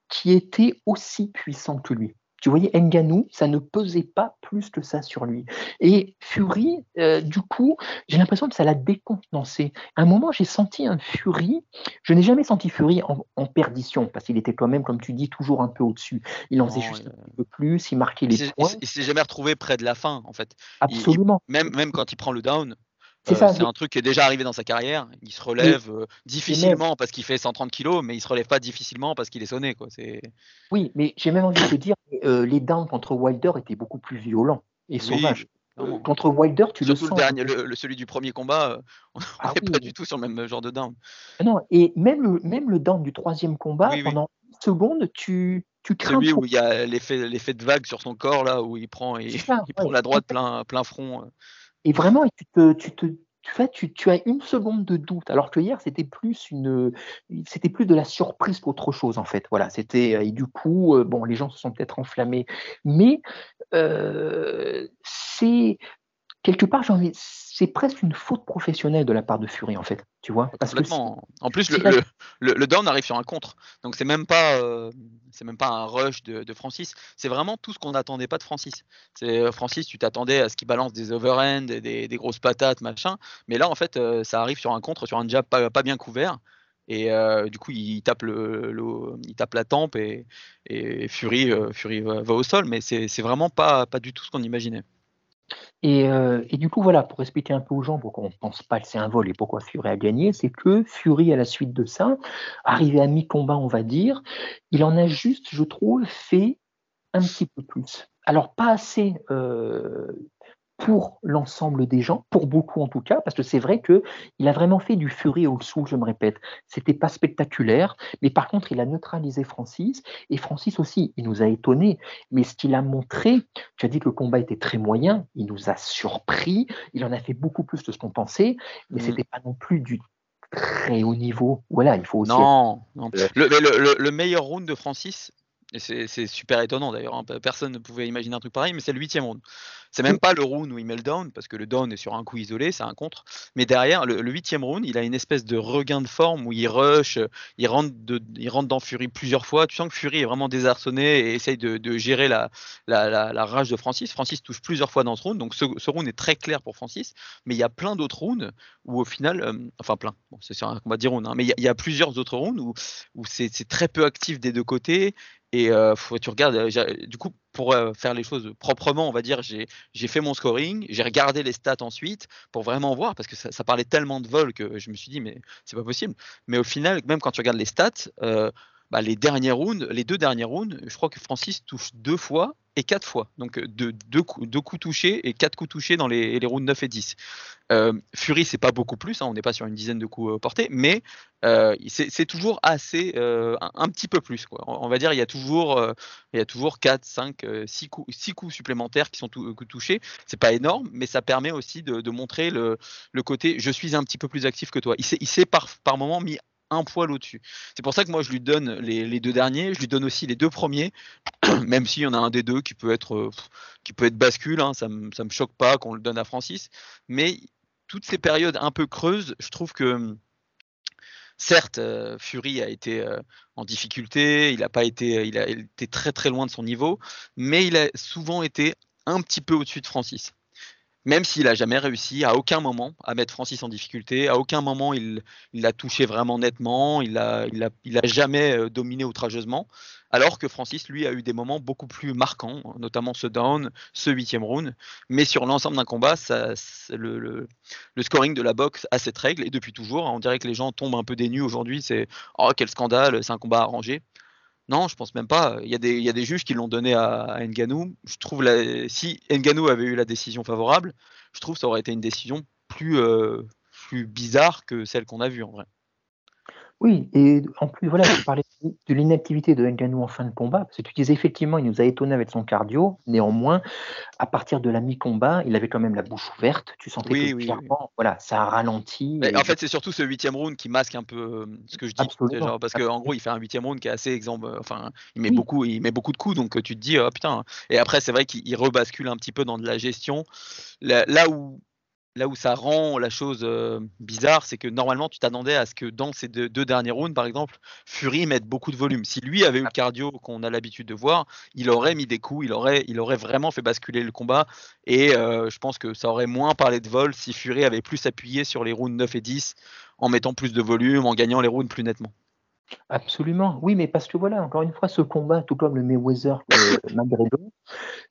qui était aussi puissant que lui. Tu voyais Nganou, ça ne pesait pas plus que ça sur lui. Et Fury, euh, du coup, j'ai l'impression que ça l'a décontenancé. À un moment, j'ai senti un Fury. Je n'ai jamais senti Fury en, perdition, parce qu'il était quand même, comme tu dis, toujours un peu au-dessus. Il en faisait juste un peu plus, il marquait les points.
Il s'est jamais retrouvé près de la fin, en fait.
Absolument.
même, même quand il prend le down, c'est euh, un truc qui est déjà arrivé dans sa carrière. Il se relève euh, difficilement parce qu'il fait 130 kilos, mais il se relève pas difficilement parce qu'il est sonné. Quoi.
Oui, mais j'ai même envie de te dire, euh, les downs contre Wilder étaient beaucoup plus violents et sauvages. contre Wilder, tu le sens.
Le dernier, le, celui du premier combat, on n'est ah pas du tout sur le même genre de down.
Ah non, et même le, même le down du troisième combat, pendant une seconde, tu, tu crains.
Celui où il y a l'effet de vague sur son corps, là, où il prend, il, il prend la droite plein, plein front.
Et vraiment, tu te, tu tu, as une seconde de doute, alors que hier c'était plus une, c'était plus de la surprise qu'autre chose en fait. Voilà, c'était et du coup, euh, bon, les gens se sont peut-être enflammés, mais euh, c'est quelque part, j'ai envie, c'est presque une faute professionnelle de la part de Fury en fait, tu vois.
Parce que en plus, le, le, down arrive sur un contre, donc c'est même pas, euh, c'est même pas un rush de, Francis. C'est vraiment tout ce qu'on n'attendait pas de Francis. C'est euh, Francis, tu t'attendais à ce qu'il balance des overhands, des, des, grosses patates, machin, mais là en fait, euh, ça arrive sur un contre, sur un jab pas, pas bien couvert. Et du coup, il tape, le, il tape la tempe et, et Fury, Fury va, va, au sol, mais c'est vraiment pas, pas du tout ce qu'on imaginait.
Euh, et, du coup, voilà, pour expliquer un peu aux gens pourquoi on ne pense pas que c'est un vol et pourquoi Fury a gagné, c'est que Fury, à la suite de ça, arrivé à mi-combat, on va dire, il en a juste, je trouve, fait un petit peu plus. Alors, pas assez euh, pour l'ensemble des gens, pour beaucoup en tout cas, parce que c'est vrai que il a vraiment fait du Fury au dessous, je me répète. C'était pas spectaculaire, mais par contre, il a neutralisé Francis, et Francis aussi, il nous a étonnés, mais ce qu'il a montré, tu as dit que le combat était très moyen, il nous a surpris, il en a fait beaucoup plus de ce qu'on pensait, mais ce mm. c'était pas non plus du très haut niveau. Voilà, il faut aussi.
Non, le, meilleur round de Francis, et c'est super étonnant d'ailleurs, hein, personne ne pouvait imaginer un truc pareil, mais c'est le huitième round. C'est même pas le round où il met le down, parce que le down est sur un coup isolé, c'est un contre. Mais derrière, le huitième round, il a une espèce de regain de forme où il rush, il rentre, il rentre dans Fury plusieurs fois. Tu sens que Fury est vraiment désarçonné et essaye de, gérer la, rage de Francis. Francis touche plusieurs fois dans ce round, donc ce, round est très clair pour Francis. Mais il y a plein d'autres rounds où au final, euh, enfin plein, bon, c'est un combat de round, hein, mais il y, a, plusieurs autres rounds où, où c'est très peu actif des deux côtés. Et euh, tu regardes, euh, du coup, pour faire les choses proprement, on va dire, j'ai fait mon scoring, j'ai regardé les stats ensuite pour vraiment voir, parce que ça, parlait tellement de vol que je me suis dit, mais c'est pas possible. Mais au final, même quand tu regardes les stats, bah, les dernières rounds, les deux dernières rounds, je crois que Francis touche deux fois et quatre fois. Donc euh, deux, deux, coups, deux coups touchés et quatre coups touchés dans les, les rounds 9 et 10. Euh, Fury, c'est pas beaucoup plus, hein, on n'est pas sur une dizaine de coups euh, portés, mais euh, c'est toujours assez, un, petit peu plus. Quoi. On, va dire il y a toujours, il y a toujours 4, 5, 6 coups, six coups supplémentaires qui sont touchés. C'est pas énorme, mais ça permet aussi de, de montrer le, le, côté je suis un petit peu plus actif que toi. Il s'est par, par moment mis un poil au-dessus. C'est pour ça que moi je lui donne les, deux derniers, je lui donne aussi les deux premiers, même s'il y en a un des deux qui peut être, euh, qui peut être bascule, hein, ça ne me, choque pas qu'on le donne à Francis, mais toutes ces périodes un peu creuses, je trouve que certes, euh, Fury a été euh, en difficulté, il a pas été, il a été très très loin de son niveau, mais il a souvent été un petit peu au-dessus de Francis même s'il n'a jamais réussi à aucun moment à mettre Francis en difficulté, à aucun moment il l'a touché vraiment nettement, il n'a il a, il a jamais euh, dominé outrageusement, alors que Francis, lui, a eu des moments beaucoup plus marquants, notamment ce down, ce huitième round, mais sur l'ensemble d'un combat, le, scoring de la boxe a cette règle, et depuis toujours, on dirait que les gens tombent un peu des nues aujourd'hui, c'est « Oh, quel scandale, c'est un combat arrangé ». Non, je pense même pas. Il y a des, juges qui l'ont donné à, Nganou. Je trouve si Nganou avait eu la décision favorable, je trouve que ça aurait été une décision plus, euh, plus bizarre que celle qu'on a vue en vrai.
Oui, et en plus, voilà, tu parlais de l'inactivité de Ngannou en fin de combat, parce que tu disais effectivement, il nous a étonné avec son cardio. Néanmoins, à partir de la mi-combat, il avait quand même la bouche ouverte. Tu sentais que clairement, voilà, ça a ralenti.
En fait, c'est surtout ce huitième round qui masque un peu euh, ce que je dis. Genre, parce qu'en gros, il fait un huitième round qui est assez exemple. Euh, enfin, il met beaucoup, il met beaucoup de coups, donc euh, tu te dis, oh putain. Et après, c'est vrai qu'il rebascule un petit peu dans de la gestion. là où là où ça rend la chose bizarre, c'est que normalement, tu t'attendais à ce que dans ces deux, derniers rounds, par exemple, Fury mette beaucoup de volume. Si lui avait eu le cardio qu'on a l'habitude de voir, il aurait mis des coups, il aurait, vraiment fait basculer le combat. Et je pense que ça aurait moins parlé de vol si Fury avait plus appuyé sur les rounds 9 et 10 en mettant plus de volume, en gagnant les rounds plus nettement.
Absolument, oui, mais parce que voilà, encore une fois, ce combat, tout comme le Mayweather euh, McGregor,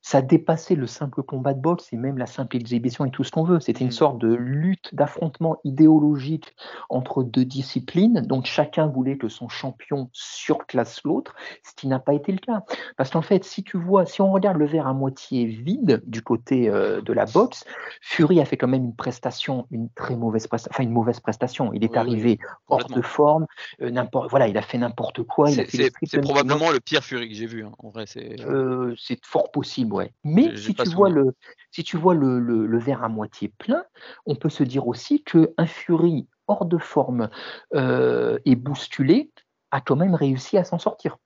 ça dépassait le simple combat de boxe et même la simple exhibition et tout ce qu'on veut. C'était une mm. sorte de lutte, d'affrontement idéologique entre deux disciplines, donc chacun voulait que son champion surclasse l'autre, ce qui n'a pas été le cas. Parce qu'en fait, si tu vois, si on regarde le verre à moitié vide du côté euh, de la boxe, Fury a fait quand même une prestation, une très mauvaise prestation, enfin une mauvaise prestation. Il est arrivé hors de forme, euh, n'importe, voilà, il a fait n'importe quoi.
C'est probablement le pire Fury que j'ai vu. Hein. En vrai,
c'est. Euh, c'est fort possible, ouais. Mais si tu, vois le, si tu vois le, le, verre à moitié plein, on peut se dire aussi qu'un Fury hors de forme euh, et bousculé a quand même réussi à s'en sortir.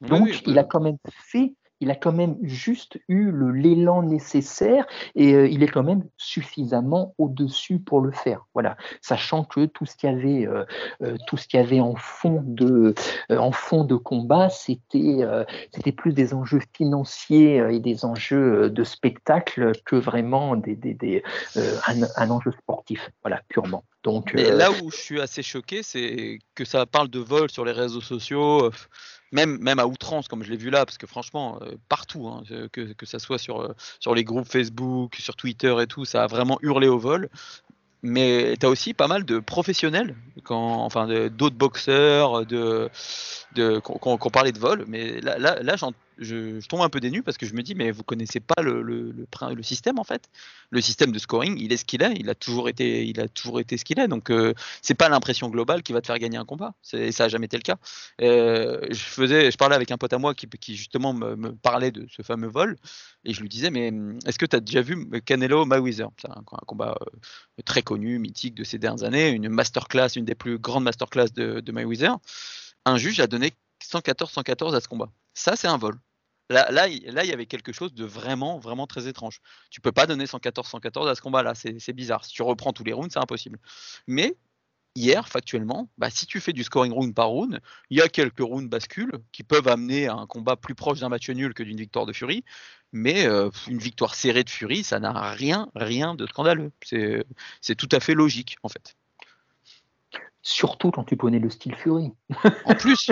Donc, il a quand même fait il a quand même juste eu l'élan nécessaire et euh, il est quand même suffisamment au-dessus pour le faire. Voilà, sachant que tout ce qu'il y avait, euh, euh, tout ce qu'il y avait en fond de, en fond de combat, c'était, c'était plus des enjeux financiers et des enjeux de spectacle que vraiment des, des, un, un, enjeu sportif. Voilà, purement. Donc,
là où je suis assez choqué, c'est que ça parle de vol sur les réseaux sociaux même, même à outrance, comme je l'ai vu là, parce que franchement, euh, partout, hein, que, que ça soit sur, euh, sur les groupes Facebook, sur Twitter et tout, ça a vraiment hurlé au vol. Mais tu as aussi pas mal de professionnels, enfin d'autres boxeurs, de, de, qu'on parlait de vol. Mais là, là, là je, tombe un peu dénu parce que je me dis, mais vous connaissez pas le, le, le, système en fait? Le système de scoring, il est ce qu'il est, il a toujours été, il a toujours été ce qu'il est. Donc, euh, c'est pas l'impression globale qui va te faire gagner un combat. Ça a jamais été le cas. Euh, je, faisais, je parlais avec un pote à moi qui, justement me, parlait de ce fameux vol et je lui disais, mais hum, est-ce que tu as déjà vu Canelo Mayweather? C'est un, combat euh, très connu, mythique de ces dernières années, une masterclass, une des plus grandes masterclass de, de Mayweather. Un juge a donné 114-114 à ce combat. Ça, c'est un vol. Là, là, il y avait quelque chose de vraiment, vraiment très étrange. Tu peux pas donner 114-114 à ce combat-là, c'est bizarre. Si tu reprends tous les rounds, c'est impossible. Mais hier, factuellement, bah, si tu fais du scoring round par round, il y a quelques rounds bascules qui peuvent amener à un combat plus proche d'un match nul que d'une victoire de Fury. Mais euh, une victoire serrée de Fury, ça n'a rien, rien de scandaleux. C'est tout à fait logique, en fait.
Surtout quand tu connais le style Fury.
En plus,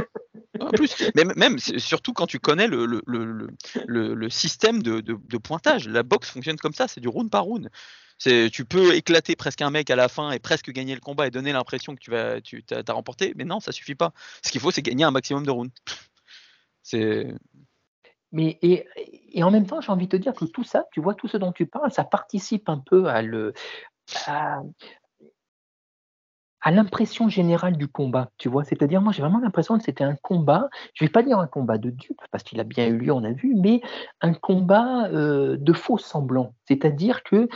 plus, mais même surtout quand tu connais le, le, le, le système de, de, de, pointage. La boxe fonctionne comme ça, c'est du round par round. Tu peux éclater presque un mec à la fin et presque gagner le combat et donner l'impression que tu vas, tu as, remporté, mais non, ça suffit pas. Ce qu'il faut, c'est gagner un maximum de rounds. C'est.
Mais et, et, en même temps, j'ai envie de te dire que tout ça, tu vois, tout ce dont tu parles, ça participe un peu à le, à, à l'impression générale du combat, tu vois? C'est-à-dire, moi, j'ai vraiment l'impression que c'était un combat, je ne vais pas dire un combat de dupe, parce qu'il a bien eu lieu, on a vu, mais un combat euh, de faux semblants. C'est-à-dire que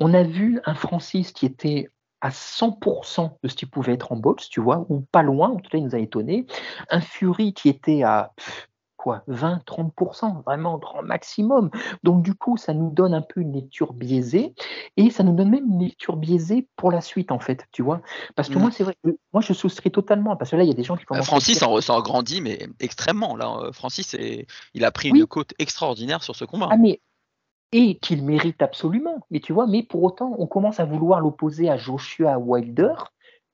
on a vu un Francis qui était à 100% de ce qu'il pouvait être en boxe, tu vois, ou pas loin, en tout cas, il nous a étonné. Un Fury qui était à quoi 20, 30%, vraiment grand maximum. Donc du coup, ça nous donne un peu une lecture biaisée et ça nous donne même une lecture biaisée pour la suite en fait, tu vois. Parce que moi, mmh. c'est vrai, moi je souscris totalement parce que là, il y a des gens qui
commencent. Francis en ressort grandi, mais extrêmement. Là, euh, Francis, il a pris une côte extraordinaire sur ce combat.
Ah mais et qu'il mérite absolument. Mais tu vois, mais pour autant, on commence à vouloir l'opposer à Joshua Wilder.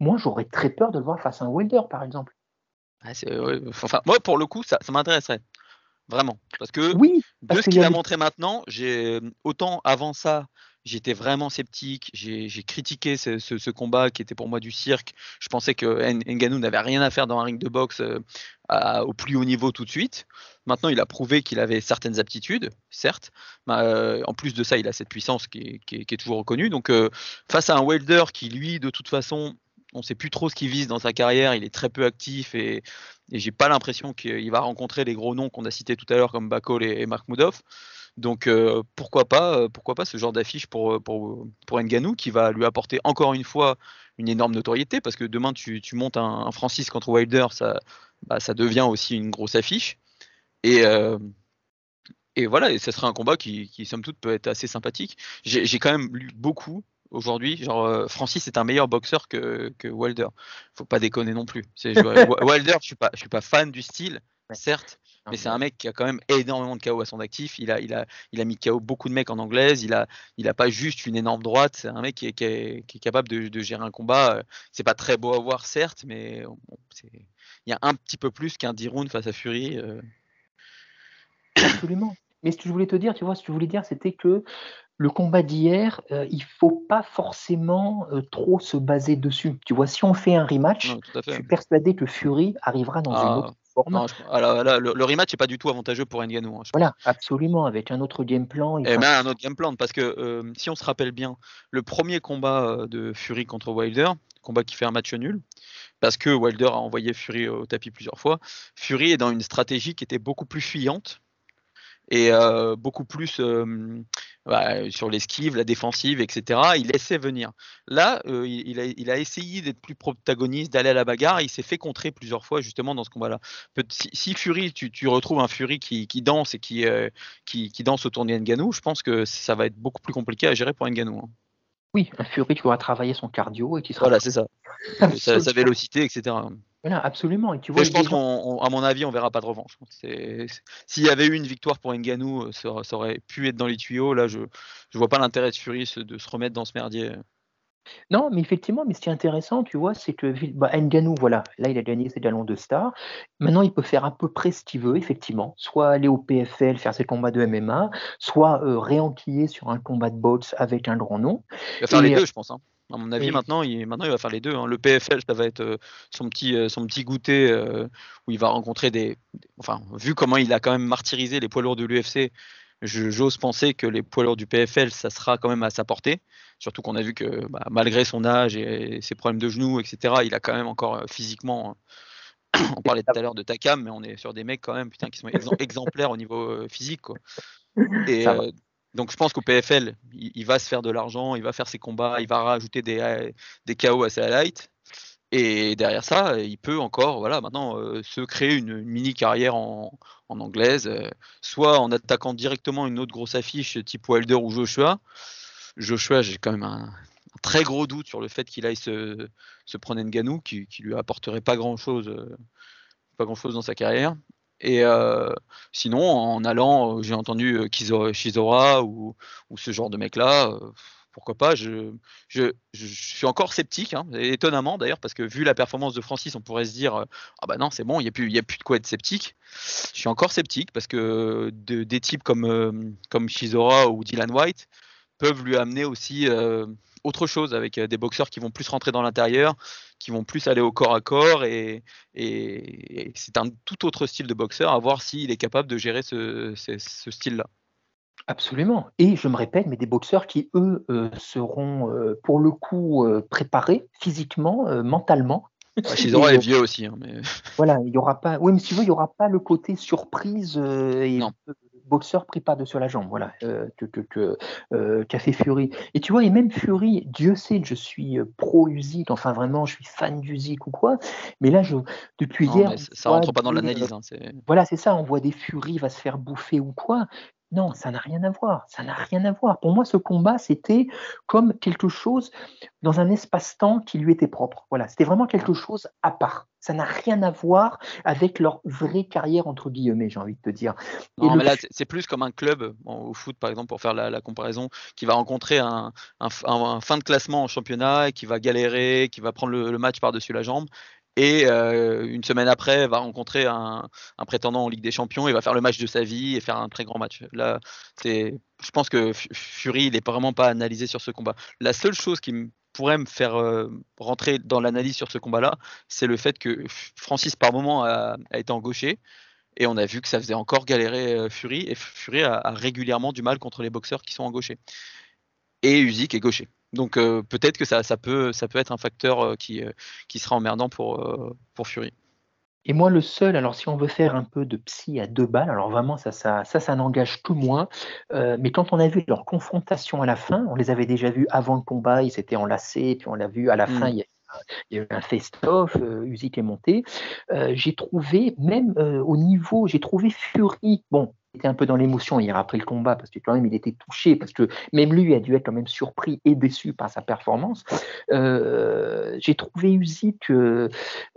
Moi, j'aurais très peur de le voir face à un Wilder, par exemple.
Enfin, moi, pour le coup, ça, ça m'intéresserait. Vraiment. Parce que
oui,
de ce qu'il a montré maintenant, j'ai autant avant ça, j'étais vraiment sceptique. J'ai critiqué ce, combat qui était pour moi du cirque. Je pensais que Nganou n'avait rien à faire dans un ring de boxe euh, au plus haut niveau tout de suite. Maintenant, il a prouvé qu'il avait certaines aptitudes, certes. Euh, en plus de ça, il a cette puissance qui est, toujours reconnue. Donc, euh, face à un welder qui, lui, de toute façon, on ne sait plus trop ce qu'il vise dans sa carrière, il est très peu actif et, et j'ai pas l'impression qu'il va rencontrer les gros noms qu'on a cités tout à l'heure comme Bakol et, Mark Mudoff. Donc euh, pourquoi pas, euh, pourquoi pas ce genre d'affiche pour, pour, pour Nganou qui va lui apporter encore une fois une énorme notoriété parce que demain tu, montes un, Francis contre Wilder, ça, bah, ça devient aussi une grosse affiche. Et, euh, et voilà, et ce sera un combat qui, qui, somme toute, peut être assez sympathique. J'ai quand même lu beaucoup aujourd'hui. Genre, euh, Francis est un meilleur boxeur que, que Wilder. Faut pas déconner non plus. Wilder, je suis pas, je suis pas fan du style, certes, mais c'est un mec qui a quand même énormément de KO à son actif. Il a, il a, il a mis KO beaucoup de mecs en anglaise. Il a, il a pas juste une énorme droite. C'est un mec qui est, qui est, capable de, de, gérer un combat. C'est pas très beau à voir, certes, mais il y a un petit peu plus qu'un 10 rounds face à Fury. Euh.
Absolument. Mais ce que je voulais te dire, tu vois, ce que je voulais dire, c'était que le combat d'hier, euh, il faut pas forcément euh, trop se baser dessus. Tu vois, si on fait un rematch, je suis persuadé que Fury arrivera dans une ah, autre forme.
Le, rematch n'est pas du tout avantageux pour Ngannou. Hein,
voilà, absolument, avec un autre game plan.
Et même un autre game plan, parce que euh, si on se rappelle bien, le premier combat de Fury contre Wilder, combat qui fait un match nul, parce que Wilder a envoyé Fury au tapis plusieurs fois, Fury est dans une stratégie qui était beaucoup plus fuyante et beaucoup plus bah, sur l'esquive, la défensive, etc. Il laissait venir. Là, il, a, essayé d'être plus protagoniste, d'aller à la bagarre. Il s'est fait contrer plusieurs fois justement dans ce combat-là. Si, Fury, tu, retrouves un Fury qui, danse et qui, danse autour de Nganou, je pense que ça va être beaucoup plus compliqué à gérer pour Nganou. Hein.
Oui, un Fury qui aura travailler son cardio et qui
sera. Voilà, c'est ça. sa, vélocité, etc.
Voilà, absolument. Et tu
vois, je pense qu'à mon avis, on verra pas de revanche. S'il y avait eu une victoire pour Nganou, euh, ça, aurait pu être dans les tuyaux. Là, je ne vois pas l'intérêt de Fury de se remettre dans ce merdier.
Non, mais effectivement, mais ce qui est intéressant, tu vois, c'est que bah, Nganou, voilà, là, il a gagné ses galons de star. Maintenant, il peut faire à peu près ce qu'il veut, effectivement. Soit aller au PFL, faire ses combats de MMA, soit euh, réenquiller sur un combat de boxe avec un grand nom.
Il va faire les deux, je pense. Hein. À mon avis, maintenant, il, maintenant, il va faire les deux. Hein. Le PFL, ça va être euh, son, petit, euh, son petit goûter euh, où il va rencontrer des. Enfin, vu comment il a quand même martyrisé les poids lourds de l'UFC, j'ose penser que les poids lourds du PFL, ça sera quand même à sa portée. Surtout qu'on a vu que bah, malgré son âge et ses problèmes de genoux, etc., il a quand même encore physiquement. on parlait tout à l'heure de Takam, mais on est sur des mecs quand même putain, qui sont exemplaires au niveau physique. Quoi. Et, donc je pense qu'au PFL, il, va se faire de l'argent, il va faire ses combats, il va rajouter des, euh, des KO assez light. Et derrière ça, il peut encore, voilà, maintenant euh, se créer une, mini carrière en, anglaise, euh, soit en attaquant directement une autre grosse affiche type Wilder ou Joshua. Joshua, j'ai quand même un, très gros doute sur le fait qu'il aille se, se prendre Nganou, qui, qui lui apporterait pas grand chose, pas grand chose dans sa carrière. Et euh, sinon, en allant, euh, j'ai entendu euh, Shizora ou, ou, ce genre de mec-là. Pourquoi pas. Je, suis encore sceptique, hein, étonnamment d'ailleurs, parce que vu la performance de Francis, on pourrait se dire ah bah non, c'est bon, il n'y a, plus, a plus de quoi être sceptique. Je suis encore sceptique parce que de, des types comme, Shizora ou Dylan White peuvent lui amener aussi autre chose avec des boxeurs qui vont plus rentrer dans l'intérieur, qui vont plus aller au corps à corps et, c'est un tout autre style de boxeur à voir s'il est capable de gérer ce, ce, style-là.
Absolument. Et je me répète, mais des boxeurs qui, eux, seront pour le coup préparés physiquement, mentalement.
Shizora est vieux aussi. Hein, mais...
Voilà, il y aura pas. Oui, mais si vous il n'y aura pas le côté surprise et non boxeur pris par-dessus la jambe, voilà, euh, que, que, euh, qu'a fait Fury. Et tu vois, et même Fury, Dieu sait que je suis euh, pro-Usyk, enfin vraiment, je suis fan d'Usyk ou quoi, mais là, je, depuis hier.
Ça rentre pas dans l'analyse. Hein,
voilà, c'est ça, on voit des Fury va se faire bouffer ou quoi. Non, ça n'a rien à voir. Ça n'a rien à voir. Pour moi, ce combat, c'était comme quelque chose dans un espace-temps qui lui était propre. Voilà, c'était vraiment quelque chose à part. Ça n'a rien à voir avec leur vraie carrière, entre guillemets, j'ai envie de te dire.
non, mais là, c'est plus comme un club, au foot par exemple, pour faire la, comparaison, qui va rencontrer un, fin de classement en championnat, qui va galérer, qui va prendre le match par-dessus la jambe, et euh, une semaine après va rencontrer un, prétendant en Ligue des Champions et va faire le match de sa vie et faire un très grand match. Là, je pense que Fury, il n'est vraiment pas analysé sur ce combat. La seule chose qui pourrait me faire euh, rentrer dans l'analyse sur ce combat-là, c'est le fait que Francis par moment a, été engauché et on a vu que ça faisait encore galérer euh, Fury et Fury a, a, régulièrement du mal contre les boxeurs qui sont engauchés. Et Usyk est gaucher. Donc euh, peut-être que ça, peut, ça peut être un facteur euh, qui, euh, qui sera emmerdant pour, pour Fury.
Et moi, le seul, alors si on veut faire un peu de psy à deux balles, alors vraiment, ça, ça, ça, ça n'engage tout moins. mais quand on a vu leur confrontation à la fin, on les avait déjà vus avant le combat, ils s'étaient enlacés, puis on l'a vu à la fin, mm. il y a il y a eu un face-off, euh, est monté. j'ai trouvé, même au niveau, j'ai trouvé Fury, bon, était un peu dans l'émotion hier après le combat parce que quand même il était touché parce que même lui a dû être quand même surpris et déçu par sa performance. Euh, j'ai trouvé Usyk euh,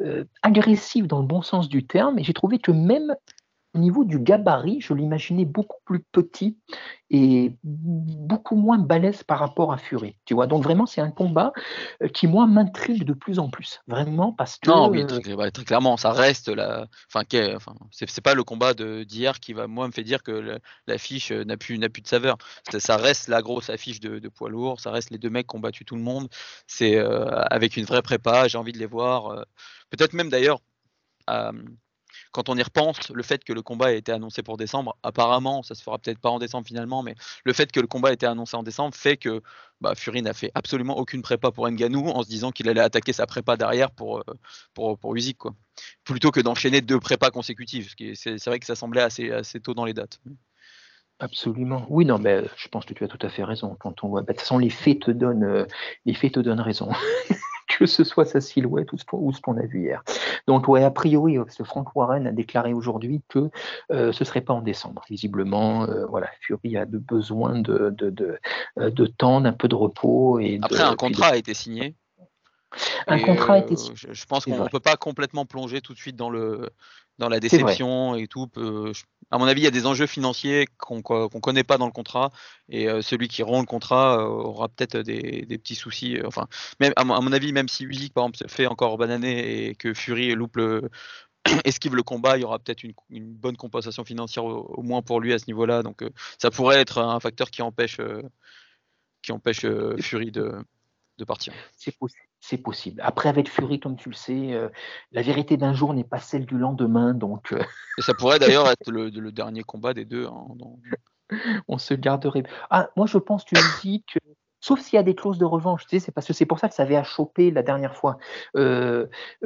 euh, agressif dans le bon sens du terme et j'ai trouvé que même au niveau du gabarit, je l'imaginais beaucoup plus petit et beaucoup moins balèze par rapport à Fury. Tu vois, donc vraiment, c'est un combat euh, qui, moi, m'intrigue de plus en plus. Vraiment, parce que.
Non, oui, très, clairement, ça reste la. Enfin, enfin c'est pas le combat d'hier qui, va, moi, me fait dire que l'affiche n'a plus, plus de saveur. Ça reste la grosse affiche de, poids lourd, ça reste les deux mecs qui ont battu tout le monde. C'est euh, avec une vraie prépa, j'ai envie de les voir. Euh, peut-être même d'ailleurs quand on y repense, le fait que le combat ait été annoncé pour décembre, apparemment, ça se fera peut-être pas en décembre finalement, mais le fait que le combat ait été annoncé en décembre fait que bah, Fury n'a fait absolument aucune prépa pour Nganou en se disant qu'il allait attaquer sa prépa derrière pour, euh, pour, quoi. Plutôt que d'enchaîner deux prépas consécutives. C'est vrai que ça semblait assez, tôt dans les dates.
Absolument. Oui, non, mais je pense que tu as tout à fait raison. Quand on voit, bah, de toute façon, les faits donnent, euh, les faits te donnent raison. que ce soit sa silhouette ou ce qu'on a vu hier. Donc, ouais, a priori, euh, ce Frank Warren a déclaré aujourd'hui que euh, ce ne serait pas en décembre. Visiblement, euh, voilà, Fury a de besoin de, de, de, de temps, d'un peu de repos. Et
Après, un contrat a été signé.
Un contrat a été signé.
Je, pense qu'on ne peut pas complètement plonger tout de suite dans, le, dans la déception et tout. À mon avis, il y a des enjeux financiers qu'on ne connaît pas dans le contrat. Et celui qui rompt le contrat aura peut-être des, petits soucis. enfin, même, à, mon avis, même si Usyk, par exemple, fait encore bananer et que Fury loupe le, esquive le combat, il y aura peut-être une, bonne compensation financière au, moins pour lui à ce niveau-là. Donc ça pourrait être un facteur qui empêche, qui empêche Fury de, de partir.
C'est possible. C'est possible. Après, avec Fury, comme tu le sais, euh, la vérité d'un jour n'est pas celle du lendemain. Donc, euh,
Et ça pourrait d'ailleurs être le, dernier combat des deux. Hein,
On se garderait. Ah, moi, je pense, tu me dis que. Sauf s'il y a des clauses de revanche, tu sais, c'est parce que c'est pour ça que ça avait à choper la dernière fois. Euh,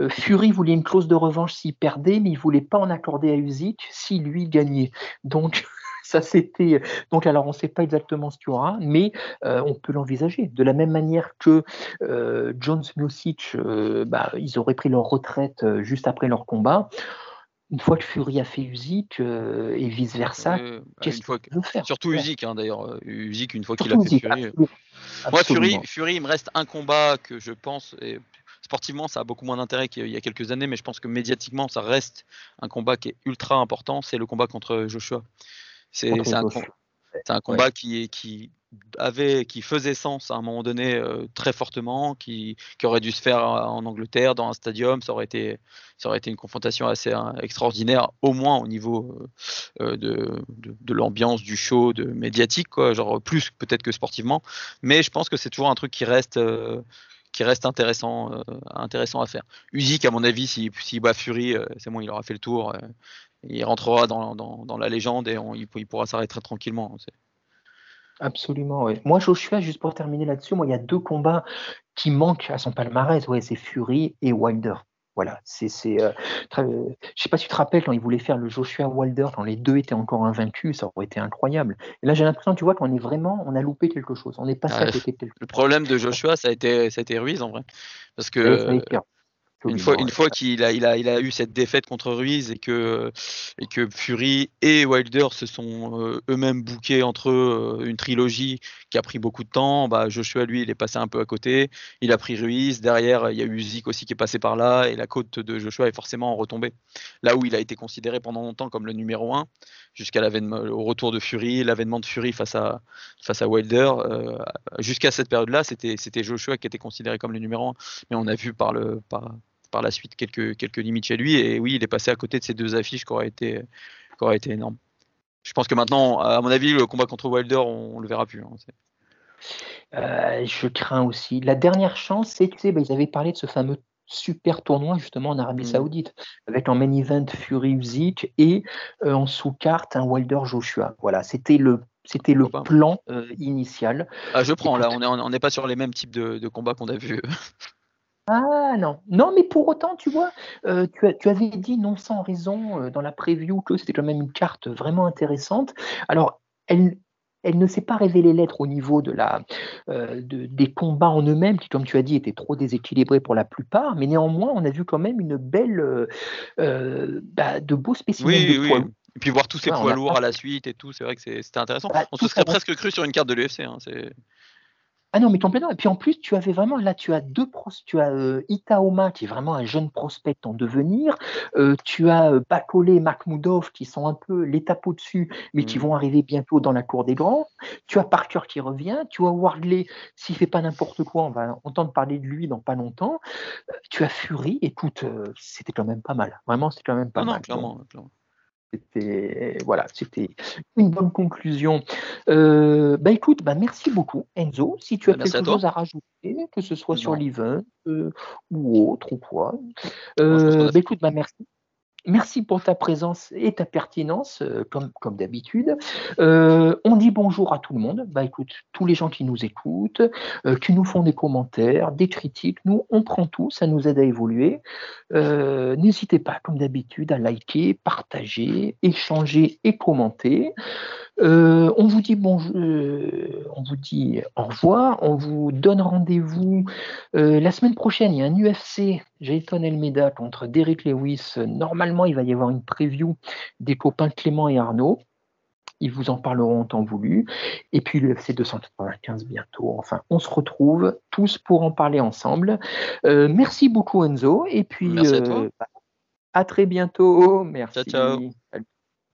Fury voulait une clause de revanche s'il perdait, mais il voulait pas en accorder à Usyk si lui gagnait. Donc, ça c'était. Donc alors on ne sait pas exactement ce qu'il y aura, mais euh, on peut l'envisager. De la même manière que euh, Jones euh, bah, ils auraient pris leur retraite juste après leur combat. Une fois que Fury a fait Usyk et vice versa, qu'est-ce qu'il veut faire
Surtout Usyk hein, d'ailleurs. Usyk une fois qu'il a fait Fury. Moi Fury, Fury, il me reste un combat que je pense. Et sportivement, ça a beaucoup moins d'intérêt qu'il y a quelques années, mais je pense que médiatiquement, ça reste un combat qui est ultra important. C'est le combat contre Joshua. C'est un, un, combat qui, avait, qui faisait sens à un moment donné euh, très fortement, qui, qui, aurait dû se faire en Angleterre dans un stadium. Ça aurait été, ça aurait été une confrontation assez hein, extraordinaire, au moins au niveau euh, de, de, de l'ambiance, du show, de médiatique, quoi, genre plus peut-être que sportivement. Mais je pense que c'est toujours un truc qui reste. Euh, qui reste intéressant, euh, intéressant à faire. Usyk, à mon avis, s'il si, bat Fury, euh, c'est bon, il aura fait le tour. Il rentrera dans, dans, dans, la légende et on, il, il, pourra s'arrêter très tranquillement.
Absolument, oui. Moi, Joshua, juste pour terminer là-dessus, moi, il y a deux combats qui manquent à son palmarès, ouais, c'est Fury et Wilder. Voilà, c'est, c'est euh, très, je sais pas si tu te rappelles quand il voulait faire le Joshua Wilder, quand les deux étaient encore invaincus, ça aurait été incroyable. Et là, j'ai l'impression, tu vois, qu'on est vraiment, on a loupé quelque chose, on est passé
Ah,
à côté de quelque
Le problème de Joshua, ça a été, ça a été Ruiz en vrai, parce que
chose. Ouais, ça a été-
une fois, une fois qu'il a, il a, il a eu cette défaite contre Ruiz et que, et que Fury et Wilder se sont euh, eux-mêmes bookés entre eux euh, une trilogie qui a pris beaucoup de temps, bah, Joshua, lui, il est passé un peu à côté. Il a pris Ruiz. Derrière, il y a eu Zik aussi qui est passé par là et la côte de Joshua est forcément retombée. Là où il a été considéré pendant longtemps comme le numéro un, jusqu'à l'avènement, au retour de Fury, l'avènement de Fury face à, face à Wilder, euh, jusqu'à cette période-là, c'était, c'était Joshua qui était considéré comme le numéro un. Mais on a vu par le, par, par la suite quelques, quelques limites chez lui. Et oui, il est passé à côté de ces deux affiches qui auraient été, qui auraient été énormes. Je pense que maintenant, à mon avis, le combat contre Wilder, on, on le verra plus. hein.
Euh, je crains aussi. La dernière chance, c'est, tu sais, bah, ils avaient parlé de ce fameux super tournoi justement en Arabie
Mhm.
Saoudite, avec en main event Fury Usyk et euh, en sous-carte un Wilder Joshua. Voilà, c'était le c'était le
Pourquoi pas.
plan euh, initial.
Ah, je prends là, on n'est on pas sur les mêmes types de, de combats qu'on a vus.
Ah non, non, mais pour autant, tu vois, euh, tu, as- tu avais dit non sans raison euh, dans la preview que c'était quand même une carte vraiment intéressante. Alors, elle, elle ne s'est pas révélée l'être au niveau de la, euh, de- des combats en eux-mêmes, qui, comme tu as dit, étaient trop déséquilibrés pour la plupart, mais néanmoins, on a vu quand même une belle, bah, de beaux spécimens
Oui,
de
oui.
poids.
Et puis voir tous ces
Ouais,
poids lourds
pas-
à la suite et tout, c'est vrai que c'était intéressant.
Bah,
on se serait presque cru sur une carte de l'UFC. Hein,
Ah non, mais complètement. Et puis en plus, tu avais vraiment, là, tu as deux pros, tu as euh, Itaoma, qui est vraiment un jeune prospect en devenir, euh, tu as euh, Bakole et Makhmoudov, qui sont un peu l'étape au-dessus, mais qui
Mhm.
vont arriver bientôt dans la cour des grands, tu as Parker qui revient, tu as Wardley, s'il fait pas n'importe quoi, on va entendre parler de lui dans pas longtemps, Euh, tu as Fury, écoute, c'était quand même pas mal, vraiment, c'était quand même pas
Non, non,
mal.
clairement. clairement.
C'était voilà, c'était une bonne conclusion. Euh, bah écoute, bah merci beaucoup Enzo. Si tu as
Bah, merci
quelque chose à rajouter, que ce soit sur l'event euh, ou autre ou quoi, euh, bah écoute, bah merci. Merci pour ta présence et ta pertinence, euh, comme, d'habitude. Euh, on dit bonjour à tout le monde. Bah écoute, tous les gens qui nous écoutent, euh, qui nous font des commentaires, des critiques, nous, on prend tout, ça nous aide à évoluer. N'hésitez pas, comme d'habitude, à liker, partager, échanger et commenter. Euh, on vous dit bonjour, euh, on vous dit au revoir, on vous donne rendez-vous euh, la semaine prochaine. Il y a un UFC, Jayton Elmeda contre Derek Lewis. Normalement, il va y avoir une preview des copains Clément et Arnaud. Ils vous en parleront en temps voulu. Et puis l'UFC 295 bientôt. Enfin, on se retrouve tous pour en parler ensemble. Euh, merci beaucoup Enzo. Et puis
Merci à toi.
euh, bah, à très bientôt. Merci.
ciao.
Salut.